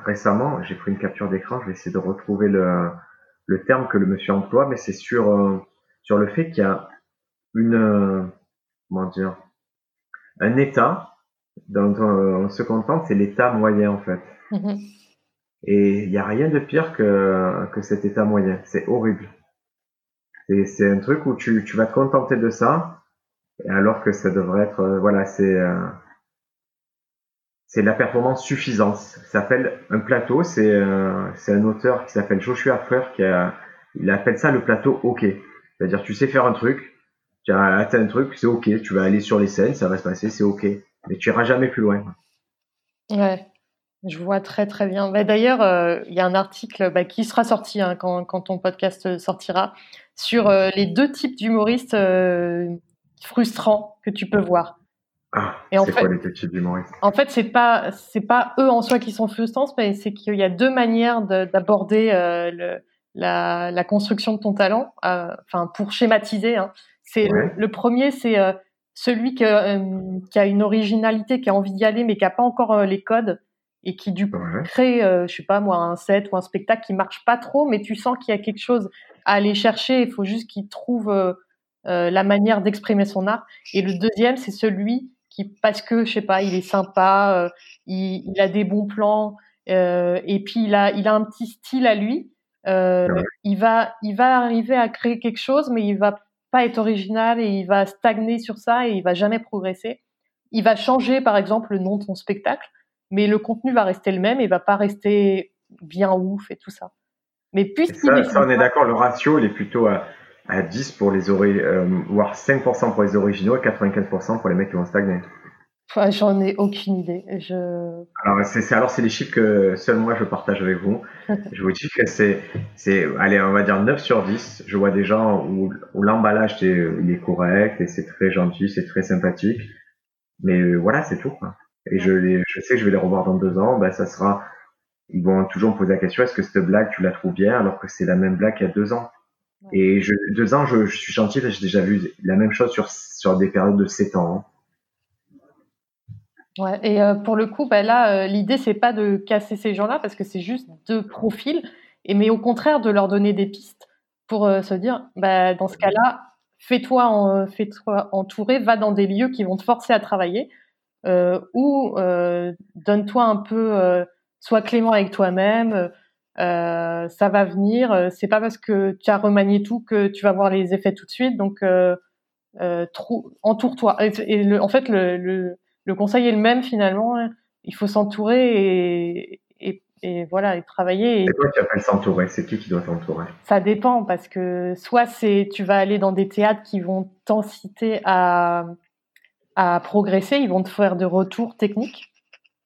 récemment. J'ai pris une capture d'écran. Je vais essayer de retrouver le, le terme que le monsieur emploie, mais c'est sur euh, sur le fait qu'il y a une comment dire un état dont on, se contente, c'est l'état moyen en fait. Mm-hmm. Et il n'y a rien de pire que, que cet état moyen. C'est horrible. C'est un truc où tu, tu vas te contenter de ça, alors que ça devrait être, euh, voilà, c'est euh, c'est la performance suffisante. Ça s'appelle un plateau. C'est euh, c'est un auteur qui s'appelle Joshua Fer qui a, il appelle ça le plateau OK. C'est-à-dire tu sais faire un truc, tu as atteint un truc, c'est OK. Tu vas aller sur les scènes, ça va se passer, c'est OK. Mais tu iras jamais plus loin. Ouais. Je vois très très bien. Bah, D'ailleurs, euh, il y a un article bah, qui sera sorti hein, quand, quand, ton podcast sortira sur euh, les deux types d'humoristes euh, frustrants que tu peux voir. Ah, c'est quoi les deux types d'humoristes? En fait, c'est pas c'est pas eux en soi qui sont frustrants, mais c'est qu'il y a deux manières d'aborder la, la, construction de ton talent. Enfin, pour schématiser, hein. c'est le, le, premier, c'est celui que, qui a une originalité, qui a envie d'y aller, mais qui a pas encore les codes et qui du coup crée, euh, je sais pas moi, un set ou un spectacle qui marche pas trop, mais tu sens qu'il y a quelque chose à aller chercher. Il faut juste qu'il trouve euh, euh, la manière d'exprimer son art. Et le deuxième, c'est celui qui, parce que je sais pas, il est sympa, euh, il, il, a des bons plans, et puis il a, il a un petit style à lui. Il va, il va arriver à créer quelque chose, mais il va pas être original et il va stagner sur ça et il va jamais progresser. Il va changer, par exemple, le nom de son spectacle mais le contenu va rester le même et va pas rester bien ouf et tout ça. Mais puisqu'il ça, ça, on est d'accord, le ratio il est plutôt à, à 10 pour les ori euh, voire 5% pour les originaux et 95% pour les mecs qui vont stagner. J'en ai aucune idée. Je... Alors, c'est alors c'est les chiffres que seul moi je partage avec vous. (laughs) je vous dis que c'est, c'est, allez, on va dire 9 sur 10. Je vois des gens où, où l'emballage il est correct et c'est très gentil, c'est très sympathique. Mais euh, voilà, c'est tout. Quoi. Et je, je sais que je vais les revoir dans deux ans. Ben, ça sera, ils vont toujours me poser la question est-ce que cette blague tu la trouves bien alors que c'est la même blague qu'il y a deux ans? Et je, deux ans, je, je suis gentil, j'ai déjà vu la même chose sur sur des périodes de sept ans. Hein. Ouais, et euh, pour le coup, bah là, euh, l'idée, c'est pas de casser ces gens-là parce que c'est juste deux profils, et, mais au contraire de leur donner des pistes pour euh, se dire, bah, dans ce cas-là, fais-toi en, fais-toi entourer, va dans des lieux qui vont te forcer à travailler, ou donne-toi un peu, sois clément avec toi-même, ça va venir, c'est pas parce que tu as remanié tout que tu vas voir les effets tout de suite, donc entoure-toi. Et, en fait, le le conseil est le même finalement. Hein. Il faut s'entourer et, et, voilà, et travailler. C'est quoi qui appelles s'entourer C'est qui qui doit t'entourer Ça dépend parce que soit c'est tu vas aller dans des théâtres qui vont t'inciter à, à progresser, ils vont te faire de retours techniques.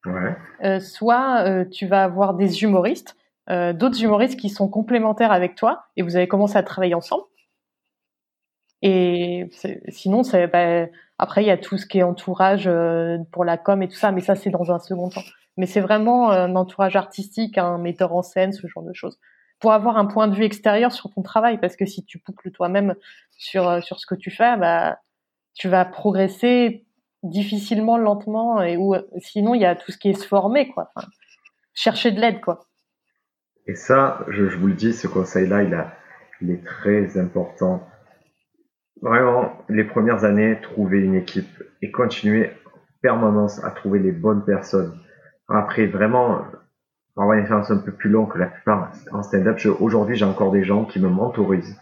Ouais. Euh, soit euh, tu vas avoir des humoristes, euh, d'autres humoristes qui sont complémentaires avec toi et vous allez commencer à travailler ensemble. Et sinon, bah, après, il y a tout ce qui est entourage pour la com et tout ça, mais ça, c'est dans un second temps. Mais c'est vraiment un entourage artistique, un metteur en scène, ce genre de choses. Pour avoir un point de vue extérieur sur ton travail, parce que si tu boucles toi-même sur, sur ce que tu fais, bah, tu vas progresser difficilement, lentement, et ou sinon, il y a tout ce qui est se former, quoi. Chercher de l'aide, quoi. Et ça, je, vous le dis, ce conseil-là, il, est très important Vraiment, les premières années, trouver une équipe et continuer en permanence à trouver les bonnes personnes. Après, vraiment, va avoir une expérience un peu plus longue que la plupart en stand-up. Aujourd'hui, j'ai encore des gens qui me mentorisent.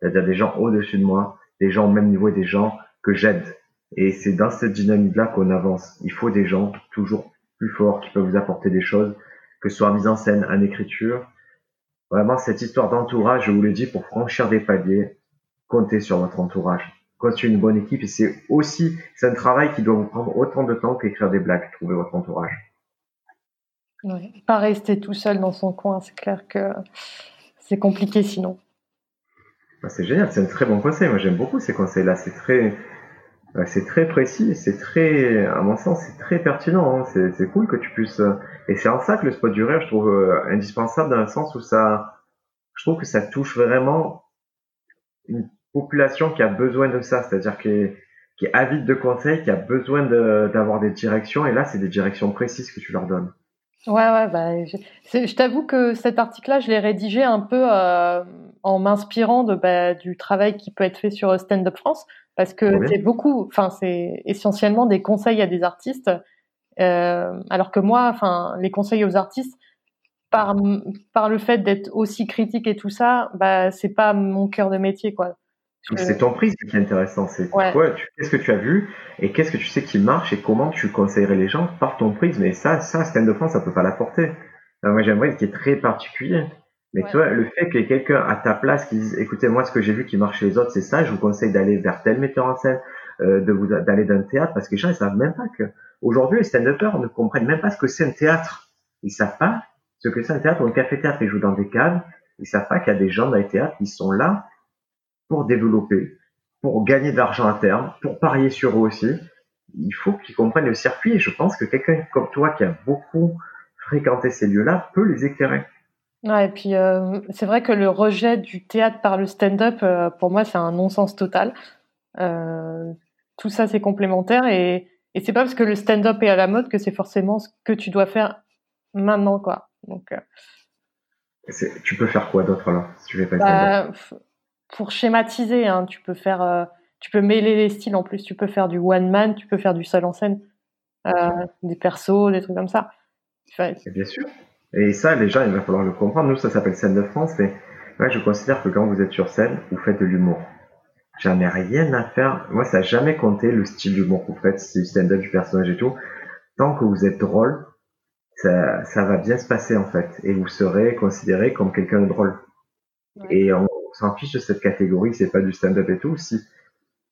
C'est-à-dire des gens au-dessus de moi, des gens au même niveau et des gens que j'aide. Et c'est dans cette dynamique-là qu'on avance. Il faut des gens toujours plus forts qui peuvent vous apporter des choses, que ce soit en mise en scène, en écriture. Vraiment, cette histoire d'entourage, je vous le dis, pour franchir des paliers, comptez sur votre entourage. Constituez une bonne équipe et c'est aussi, c'est un travail qui doit vous prendre autant de temps qu'écrire des blagues, trouver votre entourage. Ouais, pas rester tout seul dans son coin, c'est clair que c'est compliqué sinon. Bah, c'est génial, c'est un très bon conseil. Moi j'aime beaucoup ces conseils-là. C'est très, c'est très précis, c'est très, à mon sens, c'est très pertinent. Hein. C'est cool que tu puisses. Et c'est en ça que le spot du rire, je trouve euh, indispensable dans le sens où ça, je trouve que ça touche vraiment une population qui a besoin de ça, c'est-à-dire qui est, qui est avide de conseils, qui a besoin d'avoir des directions, et là, c'est des directions précises que tu leur donnes. Ouais, ouais, bah, je, je t'avoue que cet article-là, je l'ai rédigé un peu euh, en m'inspirant de bah, du travail qui peut être fait sur Stand Up France, parce que c'est beaucoup, enfin, c'est essentiellement des conseils à des artistes, euh, alors que moi, enfin, les conseils aux artistes, par, par le fait d'être aussi critique et tout ça, bah, c'est pas mon cœur de métier, quoi. C'est ton prisme qui est intéressant. C'est quoi Qu'est-ce que tu as vu et qu'est-ce que tu sais qui marche et comment tu conseillerais les gens par ton prisme. Et ça, ça, Stand de France, ça peut pas l'apporter. Moi, j'aimerais ce qui est très particulier. Mais tu vois, le fait qu'il y ait quelqu'un à ta place qui dise, écoutez, moi, ce que j'ai vu qui marche chez les autres, c'est ça. Je vous conseille d'aller vers tel metteur en scène, euh, de vous d'aller dans un théâtre, parce que les gens, ils savent même pas que aujourd'hui, les stand-uppers ne comprennent même pas ce que c'est un théâtre. Ils savent pas ce que c'est un théâtre ou un café-théâtre. Ils jouent dans des caves. Ils savent pas qu'il y a des gens dans les théâtres qui sont là pour développer, pour gagner de l'argent à terme, pour parier sur eux aussi. Il faut qu'ils comprennent le circuit et je pense que quelqu'un comme toi qui a beaucoup fréquenté ces lieux-là peut les éclairer. Ouais, et puis euh, c'est vrai que le rejet du théâtre par le stand-up, euh, pour moi, c'est un non-sens total. Euh, tout ça, c'est complémentaire et, et c'est pas parce que le stand-up est à la mode que c'est forcément ce que tu dois faire maintenant, quoi. Donc, tu peux faire quoi d'autre là si tu pas bah, pour schématiser, hein, tu peux faire, euh, tu peux mêler les styles en plus. Tu peux faire du one man, tu peux faire du seul en scène, euh, des persos, des trucs comme ça. Bien sûr. Et ça, les gens, il va falloir le comprendre. Nous, ça s'appelle scène de France, mais moi, je considère que quand vous êtes sur scène, vous faites de l'humour. J'en ai rien à faire. Moi, ça n'a jamais compté le style d'humour que vous faites, c'est du stand-up du personnage et tout. Tant que vous êtes drôle, ça, ça va bien se passer en fait, et vous serez considéré comme quelqu'un de drôle. Et on, s'en fiche de cette catégorie, c'est pas du stand-up et tout. Si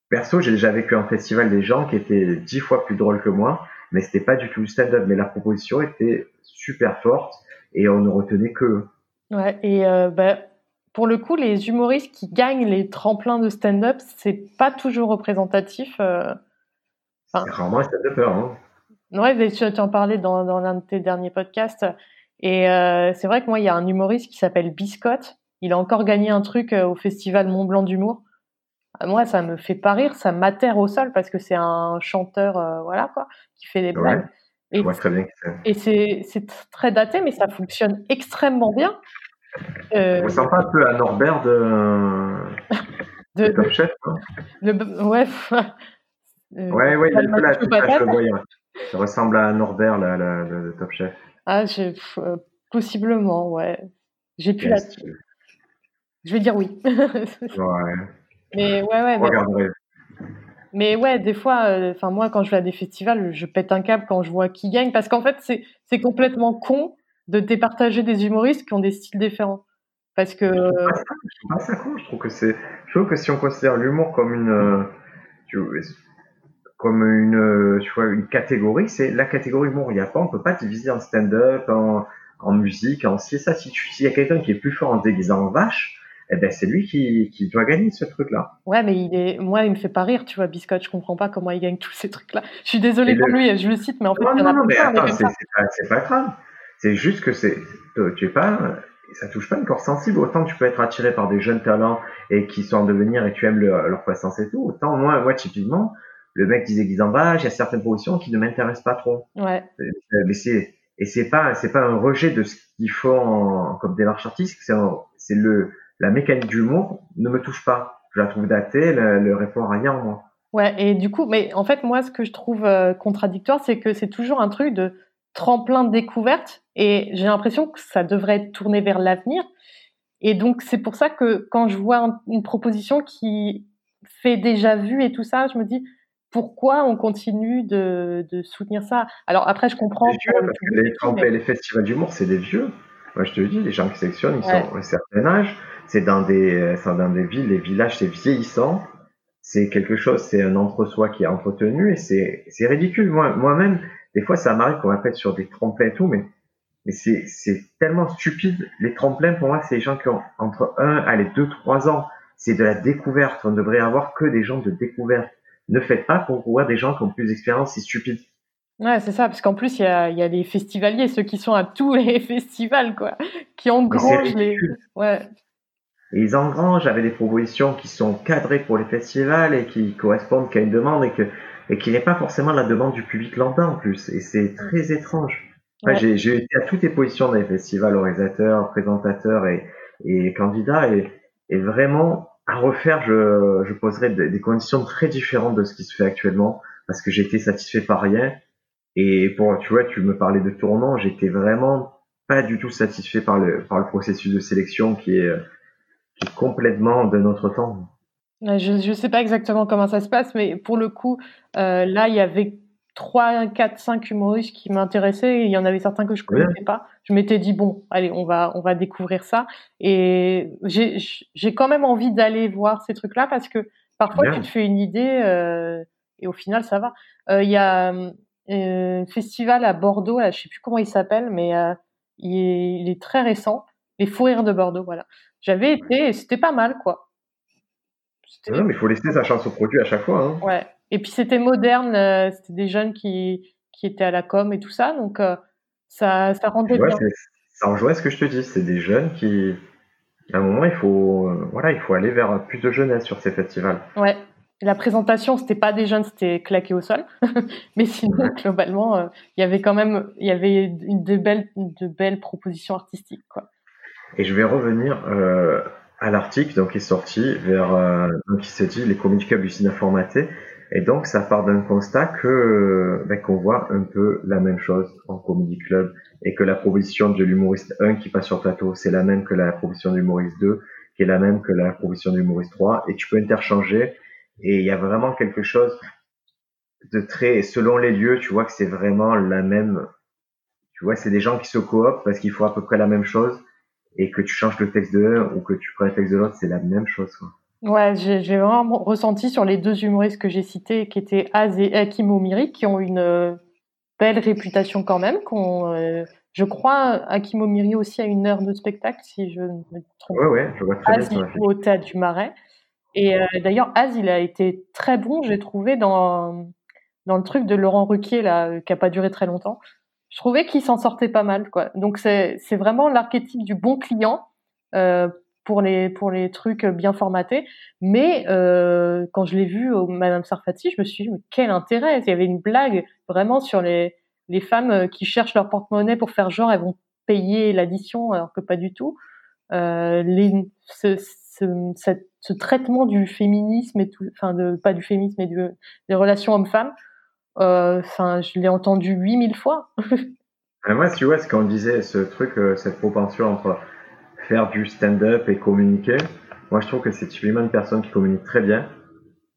perso, j'ai déjà vécu un festival des gens qui étaient dix fois plus drôles que moi, mais c'était pas du tout du stand-up. Mais la proposition était super forte et on ne retenait que. Ouais, et euh, bah, pour le coup, les humoristes qui gagnent les tremplins de stand-up, c'est pas toujours représentatif. Euh... c'est rarement un stand-upper. Hein. Ouais, tu, tu en parlais dans, dans l'un de tes derniers podcasts. Et euh, c'est vrai que moi, il y a un humoriste qui s'appelle Biscotte. Il a encore gagné un truc euh, au festival Mont Blanc d'humour. Euh, moi, ça me fait pas rire, ça m'atterre au sol parce que c'est un chanteur, euh, voilà quoi, qui fait des blagues. Et, très bien et c'est, très daté, mais ça fonctionne extrêmement bien. Euh, On ressemble pas un peu à Norbert de, de, de Top Chef. De, ouais. euh, ouais, ouais, il a le la, je le vois. Ça ressemble à Norbert, là, là, le, Top Chef. Ah, euh, possiblement, ouais. J'ai plus la. Je vais dire oui. ouais. Mais ouais, ouais. Mais, mais ouais, des fois, euh, enfin moi, quand je vais à des festivals, je pète un câble quand je vois qui gagne, parce qu'en fait, c'est c'est complètement con de départager des humoristes qui ont des styles différents. Parce que. Je trouve pas ça, con. Je trouve que c'est. Je trouve que si on considère l'humour comme une. Euh, comme une, tu vois, une catégorie, c'est la catégorie humour. Il n'y a pas, on peut pas diviser en stand-up, en, en musique, en si ça. Si s'il y a quelqu'un qui est plus fort en déguisant en vache, eh ben c'est lui qui, qui doit gagner ce truc-là. Ouais, mais il est, moi, il me fait pas rire, tu vois, Biscotte. Je comprends pas comment il gagne tous ces trucs-là. Je suis désolée pour lui, je le cite, mais en fait, non, non, non, mais attends, c'est pas, pas grave. C'est juste que c'est, tu es pas, ça touche pas une corde sensible. Autant tu peux être attiré par des jeunes talents et qui sont en devenir et tu aimes leur croissance et tout. Autant moi, moi typiquement, le mec disait qu'ils en bas, il y a certaines positions qui ne m'intéressent pas trop. Ouais. Mais c'est et c'est pas c'est pas un rejet de ce qu'ils font comme démarche artistique. C'est le la mécanique du mot ne me touche pas. Je la trouve datée, elle, le répond à rien en moi. Ouais, et du coup, mais en fait, moi, ce que je trouve euh, contradictoire, c'est que c'est toujours un truc de tremplin de découverte, et j'ai l'impression que ça devrait être tourné vers l'avenir. Et donc, c'est pour ça que quand je vois une proposition qui fait déjà vu et tout ça, je me dis pourquoi on continue de, de soutenir ça? Alors après, je comprends. les, mais... les festivals d'humour, c'est des vieux. Moi, je te dis, les gens qui sélectionnent, ils sont à un certain âge c'est dans des, c'est dans des villes, les villages, c'est vieillissant. C'est quelque chose, c'est un entre-soi qui est entretenu et c'est, c'est ridicule. Moi, moi-même, des fois, ça m'arrive qu'on m'appelle sur des tremplins et tout, mais, mais c'est, c'est tellement stupide. Les tremplins, pour moi, c'est les gens qui ont entre 1, allez, 2, 3 ans. C'est de la découverte. On devrait avoir que des gens de découverte. Ne faites pas pour voir des gens qui ont plus d'expérience, c'est stupide. Ouais, c'est ça, parce qu'en plus, il y a, y a les festivaliers, ceux qui sont à tous les (laughs) festivals, quoi, qui engrangent les. Ouais. Ils engrangent avec des propositions qui sont cadrées pour les festivals et qui correspondent qu'à une demande et que et qui n'est pas forcément la demande du public lambda en plus. Et c'est très étrange. J'ai été à toutes les positions les festivals, organisateurs, présentateurs et, et candidats et, et vraiment à refaire, je, je poserais des, conditions très différentes de ce qui se fait actuellement parce que j'étais satisfait par rien. Et pour, tu vois, tu me parlais de tournant, j'étais vraiment pas du tout satisfait par le, par le processus de sélection qui est, qui est complètement de notre temps. Je ne sais pas exactement comment ça se passe, mais pour le coup, euh, là, il y avait 3, 4, 5 humoristes qui m'intéressaient et il y en avait certains que je connaissais pas. Je m'étais dit, bon, allez, on va, on va découvrir ça. Et j'ai quand même envie d'aller voir ces trucs-là parce que parfois, tu te fais une idée euh, et au final, ça va. Euh, il y a festival à Bordeaux, là, je sais plus comment il s'appelle, mais euh, il est, il est très récent. Les Fous Rires de Bordeaux, voilà. J'avais été et c'était pas mal, quoi. Non, mais il faut laisser sa chance au produit à chaque fois. Hein. Ouais. Et puis c'était moderne, euh, c'était des jeunes qui, qui étaient à la com et tout ça, donc euh, ça, ça rendait bien. Ça rejoint ce que je te dis, c'est des jeunes qui, à un moment, il faut, euh, voilà, il faut aller vers plus de jeunesse sur ces festivals. Ouais. La présentation, c'était pas des jeunes, c'était claqué au sol, (laughs) mais sinon, globalement, il y avait quand même, il y avait une, de belles, de belles propositions artistiques, quoi. Et je vais revenir euh, à l'article donc qui est sorti vers euh, donc qui s'est dit les communicables du cinéma formaté. Et donc ça part d'un constat que ben, qu'on voit un peu la même chose en comedy club et que la proposition de l'humoriste 1 qui passe sur plateau c'est la même que la proposition de l'humoriste 2 qui est la même que la proposition de l'humoriste 3 et tu peux interchanger et il y a vraiment quelque chose de très selon les lieux tu vois que c'est vraiment la même tu vois c'est des gens qui se cooptent parce qu'ils font à peu près la même chose et que tu changes le texte de l'un ou que tu prends le texte de l'autre, c'est la même chose. Quoi. Ouais, j'ai vraiment ressenti sur les deux humoristes que j'ai cités, qui étaient Az et Hakim Omiri, qui ont une euh, belle réputation quand même. Qu'on, euh, je crois, Hakim Omiri aussi a une heure de spectacle, si je ne me trompe pas. Ouais, ouais, je vois très Az, bien. au Théâtre du Marais. Et euh, d'ailleurs, Az, il a été très bon, j'ai trouvé, dans, dans le truc de Laurent Ruquier, là, qui a pas duré très longtemps. Je trouvais qu'il s'en sortait pas mal, quoi. Donc, c'est vraiment l'archétype du bon client. Euh, pour les pour les trucs bien formatés. Mais euh, quand je l'ai vu au Madame Sarfati, je me suis dit mais quel intérêt? Il y avait une blague vraiment sur les les femmes euh, qui cherchent leur porte-monnaie pour faire genre elles vont payer l'addition alors que pas du tout. Euh, les, ce, ce, ce, traitement du féminisme et tout, enfin de pas du féminisme mais du, des relations hommes-femmes. Euh, enfin, je l'ai entendu 8000 fois. (laughs) Moi, tu vois, ce qu'on disait, ce truc, euh, cette propension entre faire du stand-up et communiquer. Moi, je trouve que c'est typiquement une personne qui communique très bien.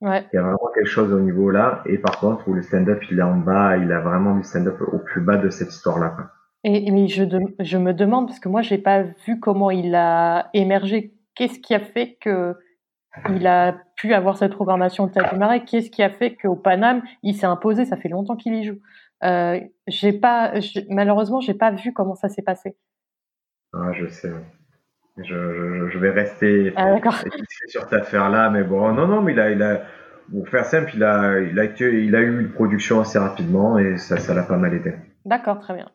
Ouais. Il y a vraiment quelque chose au niveau là. Et par contre, où le stand-up, il est en bas, il a vraiment du stand-up au plus bas de cette histoire-là. Et, mais je, je me demande, parce que moi, j'ai pas vu comment il a émergé. Qu'est-ce qui a fait que il a pu avoir cette programmation de Marais Qu'est-ce qui a fait qu'au Paname, il s'est imposé? Ça fait longtemps qu'il y joue. Euh, j'ai pas, malheureusement, j'ai pas vu comment ça s'est passé. Ah, je sais. Je, je, vais rester ah, sur cette affaire-là, mais bon, non, non, mais il a, il a, pour faire simple, il a, il a il a eu une production assez rapidement et ça, ça l'a pas mal aidé. D'accord, très bien.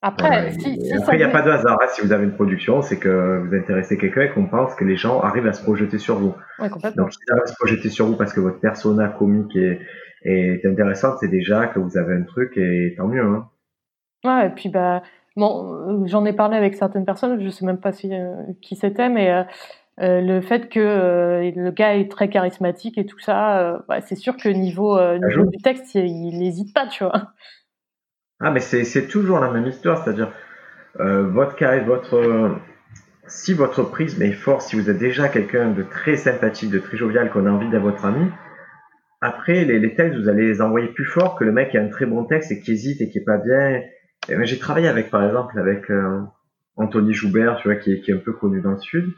Après, si il n'y a pas de hasard. Hein, si vous avez une production, c'est que vous intéressez quelqu'un et qu'on pense que les gens arrivent à se projeter sur vous. Ouais. Donc, s'ils arrivent à se projeter sur vous parce que votre persona comique est, est intéressante, c'est déjà que vous avez un truc et tant mieux. Hein. Ouais, et puis bah, Bon, euh, j'en ai parlé avec certaines personnes, je sais même pas si, euh, qui c'était, mais euh, le fait que le gars est très charismatique et tout ça, bah, c'est sûr que niveau, niveau du texte, il n'hésite pas, tu vois. Ah, mais c'est toujours la même histoire, c'est-à-dire votre charisme, votre si votre prisme est fort, si vous êtes déjà quelqu'un de très sympathique, de très jovial, qu'on a envie d'être votre ami, après les, les, textes, vous allez les envoyer plus fort que le mec qui a un très bon texte et qui hésite et qui est pas bien j'ai travaillé avec, par exemple, avec euh, Anthony Joubert, tu vois, qui qui est un peu connu dans le sud.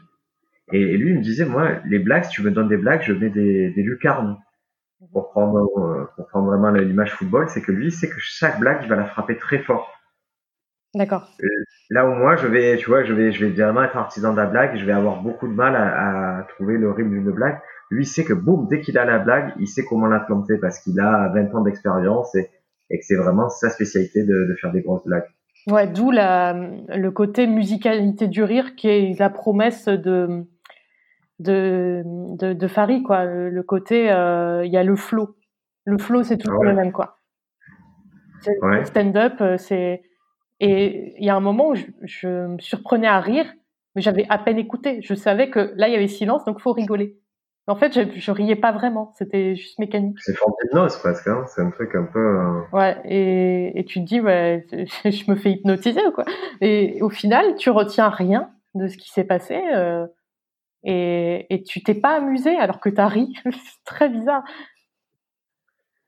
Et, lui, il me disait, moi, les blagues, si tu me donnes des blagues, je mets des, des lucarnes. Pour prendre, euh, pour prendre vraiment l'image football, c'est que lui, sait que chaque blague, il va la frapper très fort. D'accord. Là où moi, je vais, tu vois, je vais, je vais vraiment être artisan de la blague, je vais avoir beaucoup de mal à, à trouver le rythme d'une blague. Lui, il sait que boum, dès qu'il a la blague, il sait comment la planter parce qu'il a 20 ans d'expérience et et que c'est vraiment sa spécialité de, de, faire des grosses blagues. Ouais, d'où le côté musicalité du rire qui est la promesse de de, de, de Farid, quoi. Le côté, euh, il y a le flow. Le flow, c'est toujours le même, quoi. Ouais. Stand-up, euh, c'est et il y a un moment où je, je, me surprenais à rire, mais j'avais à peine écouté. Je savais que là, il y avait silence, donc faut rigoler. En fait, je, je riais pas vraiment, c'était juste mécanique. C'est forme d'hypnose presque, hein c'est un truc un peu. Euh, ouais, et, et tu te dis, ouais, (laughs) je me fais hypnotiser ou quoi. Et au final, tu retiens rien de ce qui s'est passé euh, et, et tu t'es pas amusé alors que tu as ri. (laughs) c'est très bizarre.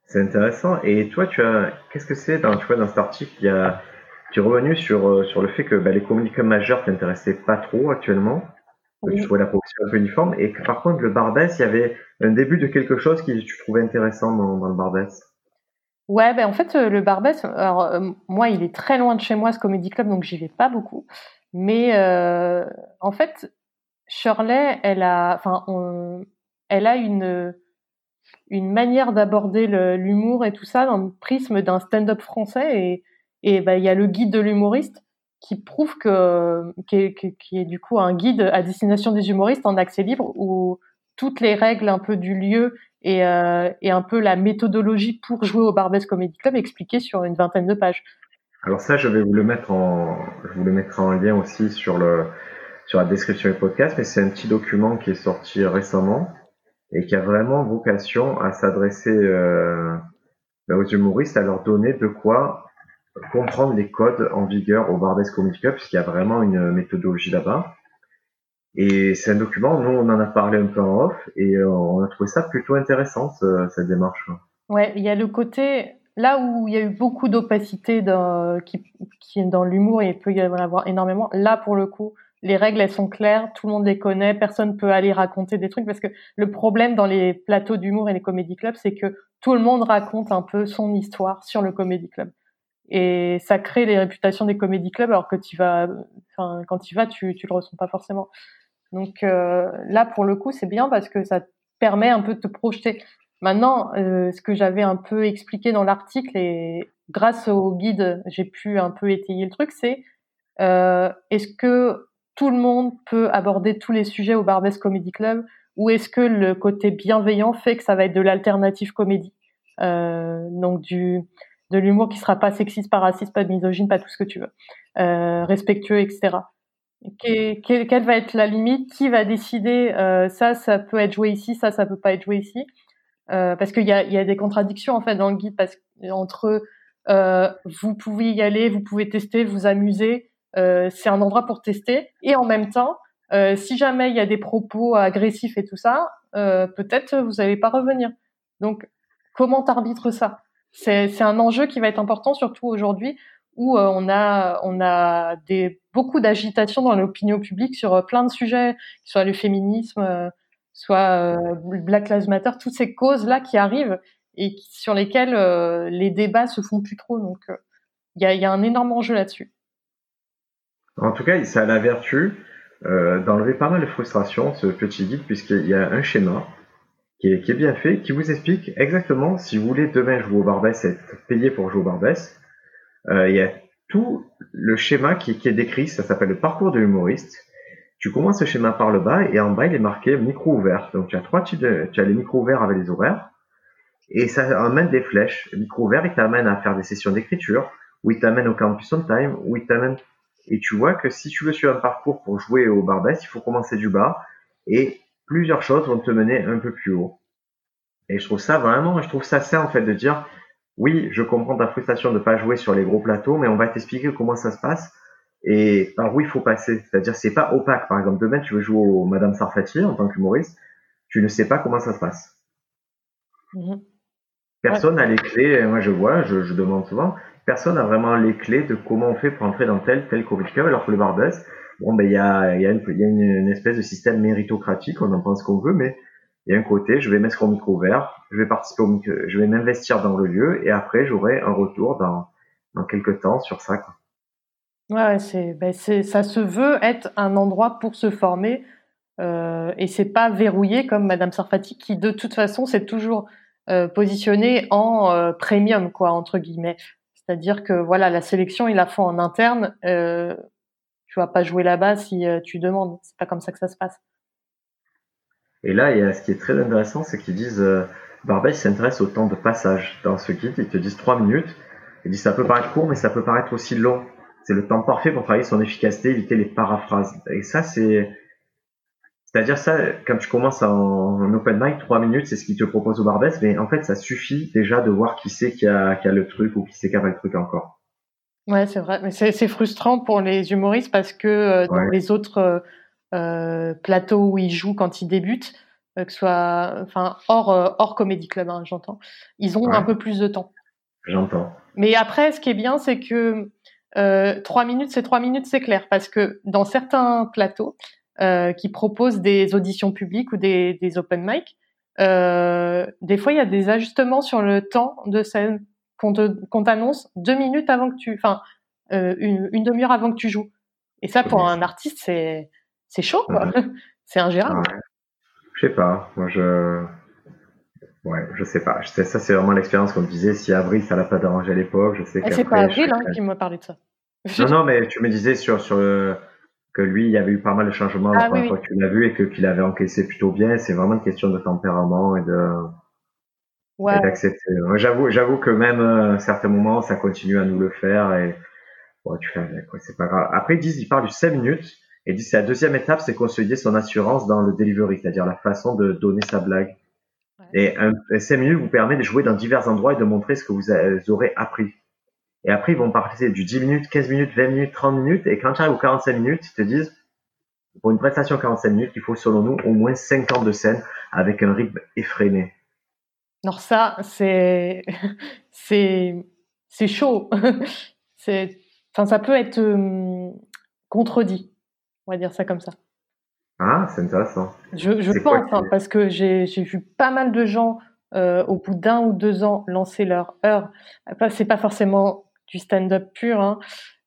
C'est intéressant. Et toi, tu as, qu'est-ce que c'est dans, tu vois, dans cet article, il y a, tu es revenu sur, euh, sur le fait que bah, les communicants majeurs t'intéressaient pas trop actuellement tu trouvais la un peu uniforme, et que par contre le Bardès, il y avait un début de quelque chose que tu trouvais intéressant dans, dans le Bardès. Ouais, ben en fait euh, le Barbès, alors euh, moi il est très loin de chez moi ce comédie club, donc j'y vais pas beaucoup. Mais euh, en fait, Shirley, elle a, enfin, elle a une une manière d'aborder l'humour et tout ça dans le prisme d'un stand-up français et et ben il y a le guide de l'humoriste qui prouve que qui est, qui est, du coup un guide à destination des humoristes en accès libre où toutes les règles un peu du lieu et, euh, et un peu la méthodologie pour jouer au Barbès Comedy Club expliquée sur une vingtaine de pages. Alors ça, je vais vous le mettre en, je vous le mettrai en lien aussi sur le sur la description du podcast, mais c'est un petit document qui est sorti récemment et qui a vraiment vocation à s'adresser euh, aux humoristes, à leur donner de quoi comprendre les codes en vigueur au Barbès Comedy Club, puisqu'il y a vraiment une méthodologie là-bas. Et c'est un document, nous on en a parlé un peu en off, et euh, on a trouvé ça plutôt intéressant, cette démarche. Ouais, il y a le côté, là où il y a eu beaucoup d'opacité qui, qui dans l'humour, et il peut y en avoir énormément, là pour le coup, les règles elles sont claires, tout le monde les connaît, personne peut aller raconter des trucs parce que le problème dans les plateaux d'humour et les comédie clubs, c'est que tout le monde raconte un peu son histoire sur le comédie club. Et ça crée les réputations des comédie clubs alors que tu vas, quand tu vas, tu, tu le ressens pas forcément. Donc euh, là, pour le coup, c'est bien parce que ça permet un peu de te projeter. Maintenant, euh, ce que j'avais un peu expliqué dans l'article et grâce au guide, j'ai pu un peu étayer le truc, c'est euh, est-ce que tout le monde peut aborder tous les sujets au Barbès Comedy Club ou est-ce que le côté bienveillant fait que ça va être de l'alternative comédie? Euh, donc du de l'humour qui sera pas sexiste, pas raciste, pas misogyne, pas tout ce que tu veux, euh, respectueux, etc. quelle va être la limite? Qui va décider euh, ça, ça peut être joué ici, ça, ça peut pas être joué ici? Euh, Parce qu'il y a, y a des contradictions en fait dans le guide parce entre euh, vous pouvez y aller, vous pouvez tester, vous amuser, c'est un endroit pour tester. Et en même temps, euh, si jamais il y a des propos agressifs et tout ça, euh, peut-être vous n'allez pas revenir. Donc, comment t'arbitres ça? C'est un enjeu qui va être important, surtout aujourd'hui où on a on a des beaucoup d'agitation dans l'opinion publique sur plein de sujets, soit le féminisme, soit Black Lives Matter, toutes ces causes là qui arrivent et sur lesquelles les débats se font plus trop. Donc, il y a, y a un énorme enjeu là-dessus. En tout cas, ça a la vertu euh, d'enlever pas mal de frustration, ce petit guide, puisqu'il y a un schéma qui est, bien fait, qui vous explique exactement si vous voulez demain jouer au Barbès être payé pour jouer au Barbès. Euh, il y a tout le schéma qui, qui est décrit, ça s'appelle le parcours de l'humoriste. Tu commences ce schéma par le bas et en bas il est marqué micro ouvert. Donc tu as trois types de, tu as les micros ouverts avec les horaires et ça amène des flèches. Le micro ouvert il t'amène à faire des sessions d'écriture, ou il t'amène au campus on time, ou il t'amène et tu vois que si tu veux suivre un parcours pour jouer au Barbès, il faut commencer du bas et plusieurs choses vont te mener un peu plus haut. Et je trouve ça vraiment, je trouve ça sain en fait de dire, oui, je comprends ta frustration de pas jouer sur les gros plateaux, mais on va t'expliquer comment ça se passe et par où il faut passer. C'est-à-dire, c'est pas opaque. Par exemple, demain, tu veux jouer au Madame Sarfati en tant qu'humoriste, tu ne sais pas comment ça se passe. Mhm. Personne n'a les clés. Moi, je vois, je, je demande souvent personne n'a vraiment les clés de comment on fait pour entrer dans tel tel club, alors que le Barbès, bon ben il y a, une, espèce de système méritocratique, on en pense qu'on veut, mais il y a un côté, je vais mettre au micro ouvert, je vais participer je vais m'investir dans le lieu, et après j'aurai un retour dans, dans quelques temps sur ça. Ouais, c'est, ben c'est, ça se veut être un endroit pour se former, euh, et c'est pas verrouillé comme Madame Sarfati qui de toute façon c'est toujours euh, positionné en euh, premium quoi entre guillemets. C'est-à-dire que voilà, la sélection, ils la font en interne. Euh, tu vas pas jouer là-bas si euh, tu demandes. C'est pas comme ça que ça se passe. Et là, il y a, ce qui est très intéressant, c'est qu'ils disent euh, s'intéresse au temps de passage. Dans ce guide, ils te disent trois minutes. Ils disent ça peut paraître court, mais ça peut paraître aussi long. C'est le temps parfait pour travailler son efficacité, éviter les paraphrases. Et ça, c'est c'est-à-dire ça, quand tu commences en, open mic, trois minutes, c'est ce qu'ils te propose au Barbès, mais en fait, ça suffit déjà de voir qui c'est qui a, qui a le truc ou qui c'est qui a pas le truc encore. Ouais, c'est vrai, mais c'est frustrant pour les humoristes parce que euh, dans les autres euh, euh, plateaux où ils jouent quand ils débutent, que ce soit, enfin, hors hors comédie club, hein, j'entends, ils ont un peu plus de temps. J'entends. Mais après, ce qui est bien, c'est que trois minutes, c'est trois minutes, c'est clair, parce que dans certains plateaux, euh, qui proposent des auditions publiques ou des, des open mic, euh, des fois il y a des ajustements sur le temps de scène qu'on t'annonce deux minutes avant que tu, enfin euh, une, une demi-heure avant que tu joues. Et ça pour un artiste c'est c'est chaud quoi, (laughs) c'est ingérable. Je sais pas, moi je Ouais, je sais pas. Ça, c'est vraiment l'expérience qu'on me disait. Si Avril, ça l'a pas dérangé à l'époque, je sais que. C'est pas Avril hein, qui m'a parlé de ça. Non, (laughs) non, mais tu me disais sur, sur le, que lui, il y avait eu pas mal de changements la ah première fois que tu l'as vu et que qu'il avait encaissé plutôt bien. C'est vraiment une question de tempérament et de ouais. d'accepter. J'avoue, j'avoue que même à euh, certains moments, ça continue à nous le faire et bon, tu fais avec, c'est pas grave. Après, ils disent, ils parlent du 5 minutes et disent, c'est la deuxième étape, c'est consolider son assurance dans le delivery, c'est-à-dire la façon de donner sa blague. Et un, 5 minutes vous permet de jouer dans divers endroits et de montrer ce que vous aurez appris. Et après, ils vont passer du 10 minutes, 15 minutes, 20 minutes, 30 minutes. Et quand tu arrives aux 45 minutes, ils te disent, pour une prestation 45 minutes, il faut selon nous au moins 50 de scène avec un rythme effréné. Alors ça, c'est (laughs) c'est c'est chaud. (laughs) c'est enfin ça peut être hum, contredit. On va dire ça comme ça. Ah, c'est intéressant. Je, je pense, hein, parce que j'ai vu pas mal de gens euh, au bout d'un ou deux ans lancer leur heure. C'est pas forcément du stand-up pur, hein,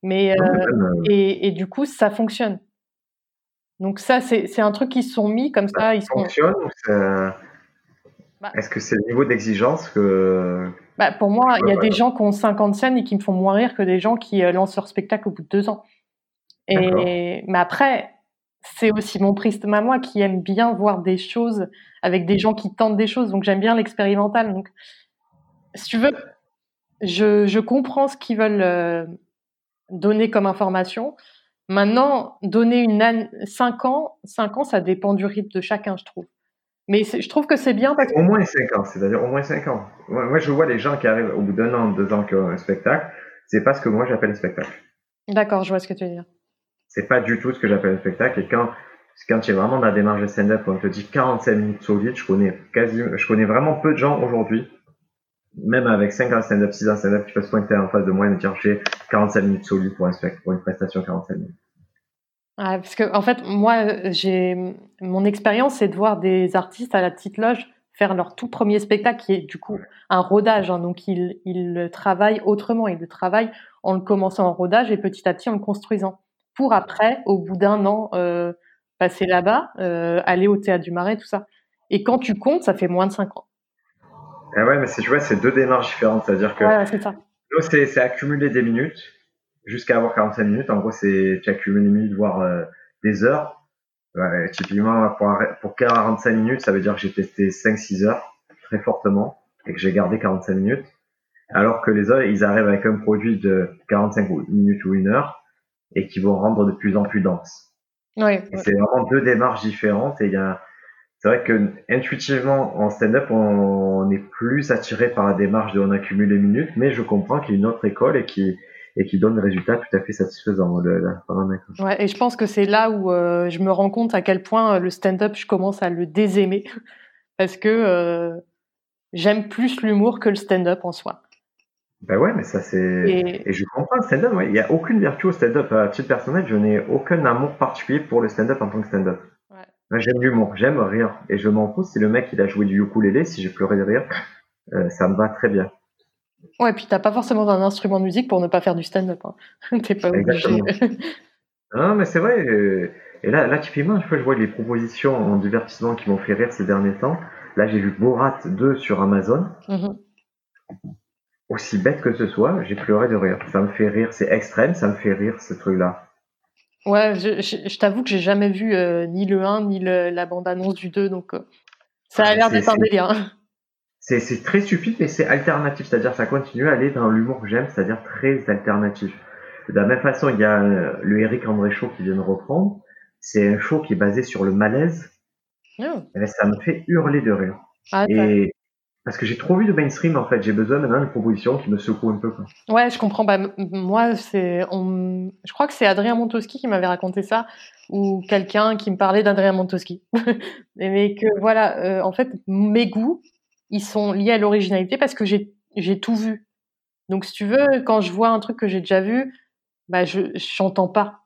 mais euh, et, et, du coup ça fonctionne. Donc ça c'est un truc qui se sont mis comme ça. ça ils fonctionne bah Est-ce que c'est le niveau d'exigence que bah, pour moi, il y a des gens qui ont 50 scènes et qui me font moins rire que des gens qui euh, lancent leur spectacle au bout de deux ans. Et, mais après, c'est aussi mon prisme à moi qui aime bien voir des choses avec des gens qui tentent des choses. Donc j'aime bien l'expérimental. Donc, si tu veux, je, je comprends ce qu'ils veulent euh, donner comme information. Maintenant, donner une année, 5 ans, 5 ans, ça dépend du rythme de chacun, je trouve. Mais je trouve que c'est bien parce que... Au moins 5 ans, c'est-à-dire au moins 5 ans. Moi, je vois les gens qui arrivent au bout d'un an, deux ans qui ont un spectacle. C'est pas ce que moi j'appelle un spectacle. D'accord, je vois ce que tu veux dire. C'est pas du tout ce que j'appelle un spectacle. Et quand, quand tu es vraiment dans la démarche de stand-up, on te dit 45 minutes solides, je connais quasi, je connais vraiment peu de gens aujourd'hui, même avec 5 ans stand-up, 6 ans stand-up, qui peuvent se pointer en face de moi et me dire j'ai 45 minutes solides pour un spectacle, pour une prestation 45 minutes. Parce que en fait, moi, j'ai mon expérience, c'est de voir des artistes à la petite loge faire leur tout premier spectacle, qui est du coup un rodage. Hein, donc, ils, ils le travaillent autrement. Ils le travaillent en le commençant en rodage et petit à petit en le construisant. Pour après, au bout d'un an, euh, passer là-bas, euh, aller au théâtre du Marais, tout ça. Et quand tu comptes, ça fait moins de 5 ans. Ah ouais, mais tu vois, c'est deux démarches différentes. C'est-à-dire que ouais, c'est ça. c'est accumuler des minutes jusqu'à avoir 45 minutes. En gros, c'est tu accumules des minutes, voire euh, des heures. Ouais, typiquement, pour, pour 45 minutes, ça veut dire que j'ai testé 5-6 heures très fortement et que j'ai gardé 45 minutes. Alors que les autres, ils arrivent avec un produit de 45 minutes ou une heure et qui vont rendre de plus en plus dense. Ouais, C'est vraiment deux démarches différentes et il y a, c'est vrai que intuitivement en stand-up on, est plus attiré par la démarche de on accumule les minutes, mais je comprends qu'il y a une autre école et qui et qui donne des résultats tout à fait satisfaisants. Le, ouais, et je pense que c'est là où euh, je me rends compte à quel point euh, le stand-up, je commence à le désaimer (laughs) parce que euh, j'aime plus l'humour que le stand-up en soi. Ben ouais, mais ça c'est. Et... je comprends le stand-up. Ouais. Il n'y a aucune vertu au stand-up. À titre personnel, je n'ai aucun amour particulier pour le stand-up en tant que stand-up. J'aime l'humour, j'aime rire. Et je m'en fous si le mec il a joué du ukulélé, si j'ai pleuré de rire, ça me va très bien. Ouais, puis t'as pas forcément un instrument de musique pour ne pas faire du stand-up. Hein. (laughs) T'es pas obligé. non, mais c'est vrai. Euh, et là, là, typiquement, je vois les propositions en divertissement qui m'ont fait rire ces derniers temps. Là, j'ai vu Borat 2 sur Amazon. Mm-hmm. Aussi bête que ce soit, j'ai pleuré de rire. Ça me fait rire, c'est extrême, ça me fait rire ce truc-là. Ouais, je, t'avoue que j'ai jamais vu euh, ni le 1 ni la bande-annonce du 2, donc euh, ça a ah, l'air d'être un délire. Hein c'est très stupide, mais c'est alternatif, c'est-à-dire ça continue à aller dans l'humour que j'aime, c'est-à-dire très alternatif. De la même façon, il y a euh, le Eric André Show qui vient de reprendre. C'est un show qui est basé sur le malaise. Oh. Et ben, ça me fait hurler de rire. Ah, et parce que j'ai trop vu de mainstream en fait, j'ai besoin maintenant d'une proposition qui me secoue un peu. Ouais, je comprends. Bah, moi, c'est, je crois que c'est Adrien Montoschi qui m'avait raconté ça, ou quelqu'un qui me parlait d'Adrien Montoschi. (laughs) mais que voilà, euh, en fait, mes goûts ils sont liés à l'originalité parce que j'ai tout vu. Donc si tu veux, quand je vois un truc que j'ai déjà vu, bah je j'entends pas.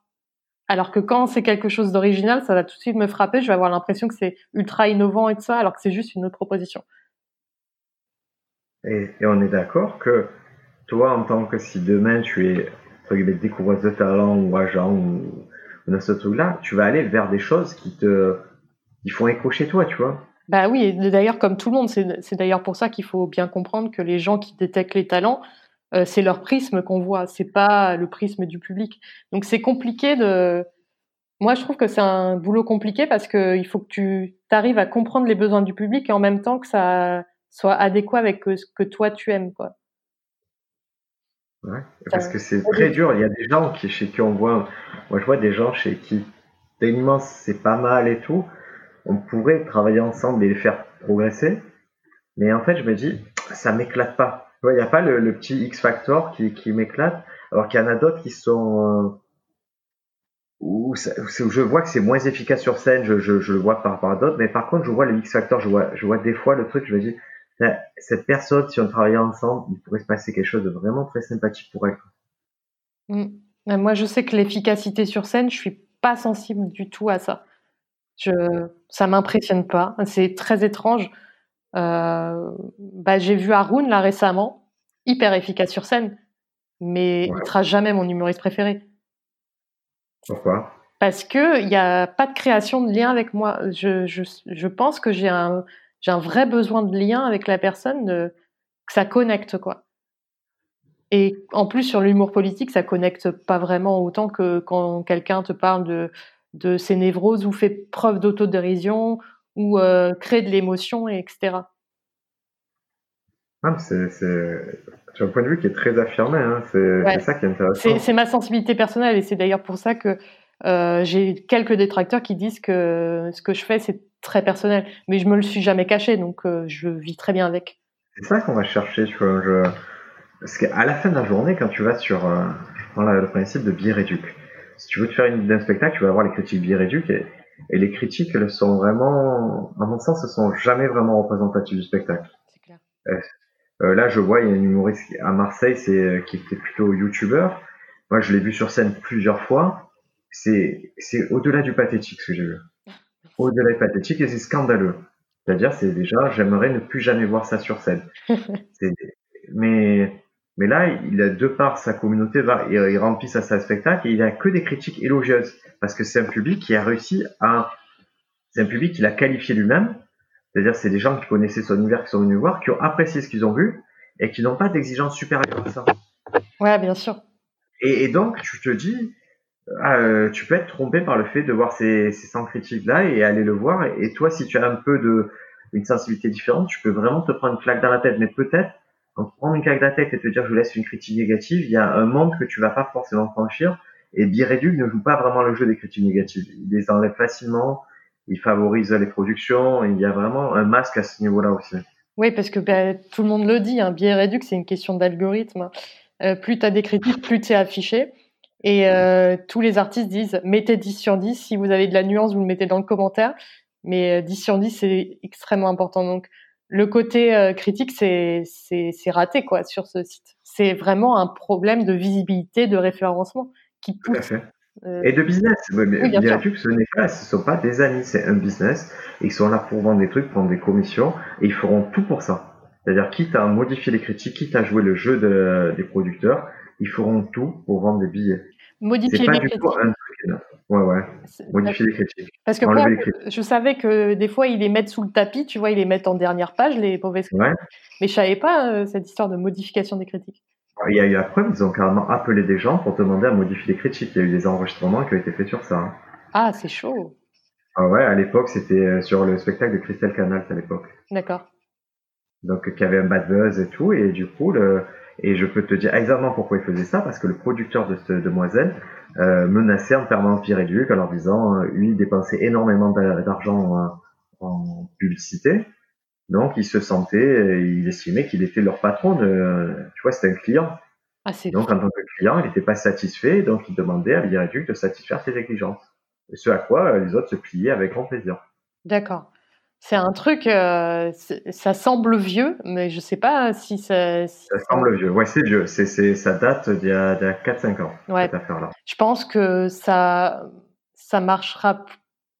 Alors que quand c'est quelque chose d'original, ça va tout de suite me frapper. Je vais avoir l'impression que c'est ultra innovant et tout ça, alors que c'est juste une autre proposition. Et, on est d'accord que toi, en tant que si demain tu es découvreuse de talent ou agent ou, ou dans ce truc-là, tu vas aller vers des choses qui te qui font écho chez toi, tu vois. Bah oui, d'ailleurs, comme tout le monde, c'est d'ailleurs pour ça qu'il faut bien comprendre que les gens qui détectent les talents, euh, c'est leur prisme qu'on voit, c'est pas le prisme du public. Donc c'est compliqué de. Moi, je trouve que c'est un boulot compliqué parce qu'il faut que tu arrives à comprendre les besoins du public et en même temps que ça soit adéquat avec ce que toi tu aimes, quoi. Ouais, parce que c'est très dur. Il y a des gens qui, chez qui on voit, moi je vois des gens chez qui tellement c'est pas mal et tout, on pourrait travailler ensemble et les faire progresser. Mais en fait, je me dis, ça m'éclate pas. Il n'y a pas le, petit X factor qui, qui m'éclate, alors qu'il y en a d'autres qui sont euh, où, je vois que c'est moins efficace sur scène. Je, je, je le vois par rapport à d'autres, mais par contre, je vois le X factor. Je vois, je vois des fois le truc. Je me dis, cette personne, si on travaillait ensemble, il pourrait se passer quelque chose de vraiment très sympathique pour elle. Mm. Moi, je sais que l'efficacité sur scène, je suis pas sensible du tout à ça. Je, ça m'impressionne pas. C'est très étrange. Euh, bah, j'ai vu Haroun là récemment, hyper efficace sur scène, mais il sera jamais mon humoriste préféré. Pourquoi? Parce que il n'y a pas de création de lien avec moi. Je, je, je pense que j'ai un, j'ai un vrai besoin de lien avec la personne, de, que ça connecte quoi. Et en plus sur l'humour politique, ça connecte pas vraiment autant que quand quelqu'un te parle de de ses névroses ou fait preuve d'autodérision ou euh, crée de l'émotion, etc. C'est, un point de vue qui est très affirmé, hein. c'est, ça qui est intéressant. C'est, ma sensibilité personnelle et c'est d'ailleurs pour ça que euh, j'ai quelques détracteurs qui disent que ce que je fais c'est très personnel, mais je me le suis jamais caché donc euh, je vis très bien avec. C'est ça qu'on va chercher, tu vois. Je... Parce qu'à la fin de la journée, quand tu vas sur euh, le principe de biais réduc, si tu veux te faire une d'un spectacle, tu vas avoir les critiques biais réduc et, et les critiques, elles sont vraiment, à mon sens, elles sont jamais vraiment représentatives du spectacle. Clair. Euh, là, je vois, il y a une humoriste à Marseille, c'est qui était plutôt youtubeur. Moi, je l'ai vu sur scène plusieurs fois. C'est c'est au-delà du pathétique ce que j'ai vu. Au-delà du pathétique et c'est scandaleux. C'est-à-dire, c'est déjà, j'aimerais ne plus jamais voir ça sur scène. (laughs) mais mais là, il a de par sa communauté, va, il, il remplit sa salle spectacle et il a que des critiques élogieuses parce que c'est un public qui a réussi à, c'est un public qu'il a qualifié lui-même. C'est-à-dire, c'est des gens qui connaissaient son univers, qui sont venus voir, qui ont apprécié ce qu'ils ont vu et qui n'ont pas d'exigence supérieure à ça. Ouais, bien sûr. Et, et donc, tu te dis, euh, tu peux être trompé par le fait de voir ces, ces 100 critiques-là et aller le voir. Et, toi, si tu as un peu de une sensibilité différente, tu peux vraiment te prendre une claque dans la tête. Mais peut-être en prendre une claque de la tête et te dire je laisse une critique négative, il y a un monde que tu vas pas forcément franchir. Et Bireduc ne joue pas vraiment le jeu des critiques négatives. Il les enlève facilement, il favorise les productions, il y a vraiment un masque à ce niveau-là aussi. Oui, parce que bah, tout le monde le dit, hein, Bireduc, c'est une question d'algorithme. Euh, plus tu as des critiques, plus tu affiché. Et euh, tous les artistes disent mettez 10 sur 10. Si vous avez de la nuance, vous le mettez dans le commentaire. Mais 10 euh, sur 10, c'est extrêmement important. Donc, le côté euh, critique, c'est raté quoi sur ce site. C'est vraiment un problème de visibilité, de référencement qui pousse. Euh, et de business. Mais, oui, que ce n'est pas, ce sont pas des amis, c'est un business. ils sont là pour vendre des trucs, prendre des commissions, et ils feront tout pour ça. C'est-à-dire, quitte à modifier les critiques, quitte à jouer le jeu de, des producteurs, ils feront tout pour vendre des billets. Modifier les critiques. Ouais, ouais. Modifier les critiques. Parce que moi, je savais que des fois, ils les mettent sous le tapis, tu vois, ils les mettent en dernière page, les mauvaises critiques. Mais je savais pas euh, cette histoire de modification des critiques. Il y a eu la preuve, ils ont carrément appelé des gens pour demander à modifier les critiques. Il y a eu des enregistrements qui ont été faits sur ça. Hein. Ah, c'est chaud. Ah ouais, à l'époque, c'était euh, sur le spectacle de Christelle Canal à l'époque. D'accord. Donc, qui avait un bad buzz et tout, et du coup, le, et je peux te dire exactement pourquoi il faisait ça, parce que le producteur de cette demoiselle euh, menaçait en permanence Pierre Duc en leur disant, euh, lui, il dépensait énormément d'argent en, en, publicité, donc il se sentait, il estimait qu'il était leur patron, de, tu vois, c'était un client. Ah, donc en tant que client, il n'était pas satisfait, donc il demandait à Pierre Duc de satisfaire ses exigences. Et ce à quoi les autres se pliaient avec grand plaisir. D'accord. C'est un truc, euh, ça semble vieux, mais je sais pas si ça. ça semble vieux, ouais, c'est vieux. C'est, c'est, ça date d'il y a, a 4-5 ans, ouais. cette affaire-là. Je pense que ça, ça marchera.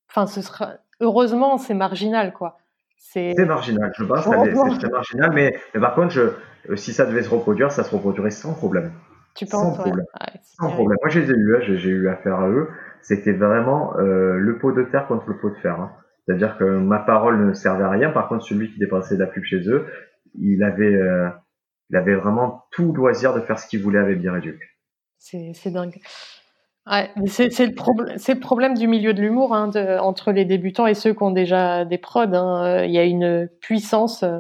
Enfin, ce sera. Heureusement, c'est marginal, quoi. C'est, marginal, je pense. c'est très marginal, mais, mais par contre, je, euh, si ça devait se reproduire, ça se reproduirait sans problème. Tu penses Sans problème. sans problème. Moi, je les ai eu, hein, j'ai, j'ai eu affaire à eux. C'était vraiment euh, le pot de terre contre le pot de fer. Hein. C'est-à-dire que ma parole ne servait à rien. Par contre, celui qui dépensait de la pub chez eux, il avait, euh, il avait vraiment tout loisir de faire ce qu'il voulait avec Biréduc. C'est, c'est dingue. Ouais, c'est, le problème, c'est le problème du milieu de l'humour hein, entre les débutants et ceux qui ont déjà des prods. Hein. Il y a une puissance. Euh,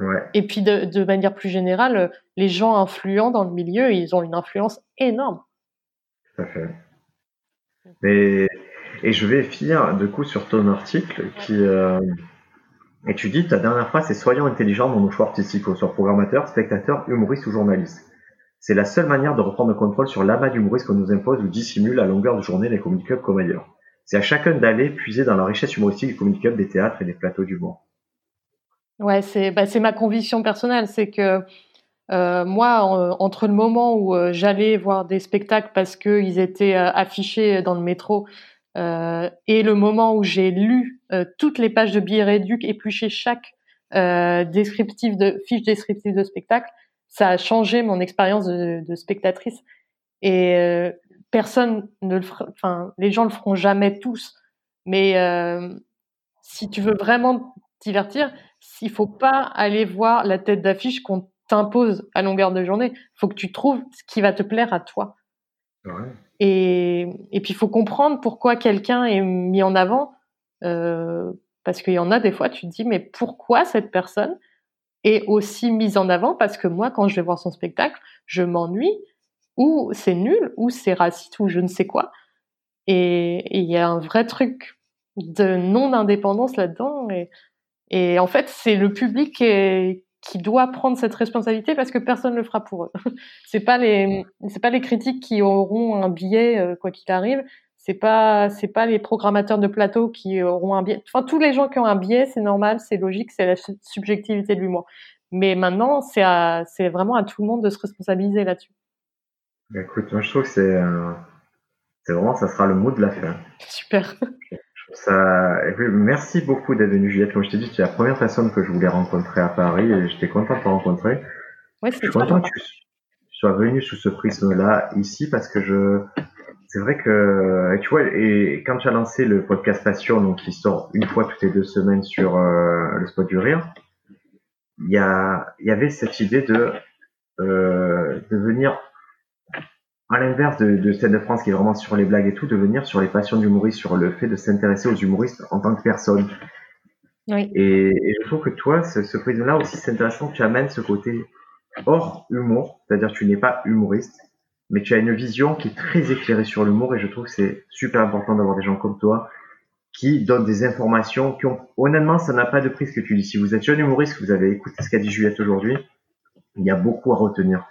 ouais. Et puis de, de manière plus générale, les gens influents dans le milieu, ils ont une influence énorme. Tout à fait. Mais et je vais finir de coup sur ton article qui euh, et tu dis ta dernière phrase c'est soyons intelligents dans nos choix artistiques, soit programmateur, spectateur, humoriste ou journaliste. C'est la seule manière de reprendre le contrôle sur l'amas d'humoristes qu'on nous impose ou dissimule à longueur de journée les comedy comme ailleurs. C'est à chacun d'aller puiser dans la richesse humoristique du comedy des théâtres et des plateaux d'humour. Ouais, c'est bah, ma conviction personnelle, c'est que moi, entre le moment où j'allais voir des spectacles parce qu'ils étaient affichés dans le métro et le moment où j'ai lu toutes les pages de billets réduits, épluché chaque descriptif de fiche descriptive de spectacle, ça a changé mon expérience de, spectatrice. Et personne ne le fera, enfin, les gens le feront jamais tous. Mais euh, si tu veux vraiment divertir, il faut pas aller voir la tête d'affiche qu'on t'impose à longueur de journée. Il faut que tu trouves ce qui va te plaire à toi. Et, et puis il faut comprendre pourquoi quelqu'un est mis en avant. Euh, parce qu'il y en a des fois, tu te dis, mais pourquoi cette personne est aussi mise en avant? Parce que moi, quand je vais voir son spectacle, je m'ennuie, ou c'est nul, ou c'est raciste, ou je ne sais quoi. Et il y a un vrai truc de non-indépendance là-dedans. Et, et, en fait, c'est le public qui, qui, doit prendre cette responsabilité parce que personne ne le fera pour eux. (laughs) c'est pas les, c'est pas les critiques qui auront un billet euh, quoi qu'il arrive. C'est pas, c'est pas les programmateurs de plateau qui auront un biais. Enfin, tous les gens qui ont un biais, c'est normal, c'est logique, c'est la subjectivité de l'humour. Mais maintenant, c'est c'est vraiment à tout le monde de se responsabiliser là-dessus. Écoute, moi je trouve que c'est, c'est vraiment, ça sera le mot de la fin. Super. Ça, merci beaucoup d'être venue, Juliette. Comme je t'ai dit, tu es la première personne que je voulais rencontrer à Paris et j'étais content de te rencontrer. Ouais, je suis content que tu sois venu sous ce prisme-là ici parce que je, c'est vrai que, tu vois, et quand tu as lancé le podcast Passion, donc qui sort une fois toutes les deux semaines sur euh, le spot du rire, il y a, il y avait cette idée de, euh, de venir à l'inverse de, de Scène de France qui est vraiment sur les blagues et tout, de venir sur les passions d'humoristes, sur le fait de s'intéresser aux humoristes en tant que personne. Oui. Et, et, je trouve que toi, ce, ce prisme-là aussi, c'est intéressant tu amènes ce côté hors humour, c'est-à-dire que tu n'es pas humoriste, mais tu as une vision qui est très éclairée sur l'humour et je trouve que c'est super important d'avoir des gens comme toi qui donnent des informations qui ont, honnêtement, ça n'a pas de prix ce que tu dis. Si vous êtes un humoriste, que vous avez écouté ce qu'a dit Juliette aujourd'hui, il y a beaucoup à retenir.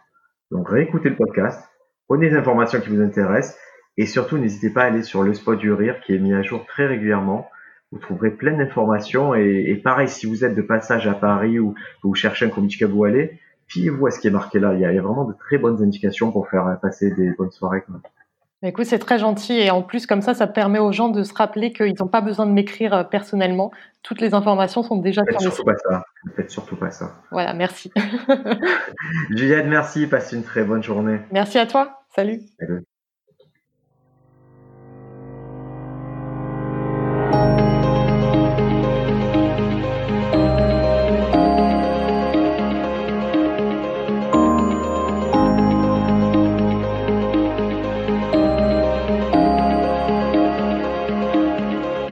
Donc réécoutez le podcast, Prenez les informations qui vous intéressent et surtout n'hésitez pas à aller sur le spot du rire qui est mis à jour très régulièrement. Vous trouverez plein d'informations et, pareil, si vous êtes de passage à Paris ou vous cherchez un comique à aller, fiez-vous à ce qui est marqué là. Il y, a, vraiment de très bonnes indications pour faire passer des bonnes soirées. Écoute, c'est très gentil et en plus comme ça, ça permet aux gens de se rappeler qu'ils n'ont pas besoin de m'écrire euh, personnellement. Toutes les informations sont déjà sur le site. Pas ça. Faites surtout pas ça. (laughs) Voilà, merci. (laughs) Juliette, merci. Passe une très bonne journée. Merci à toi. Salut. Salut.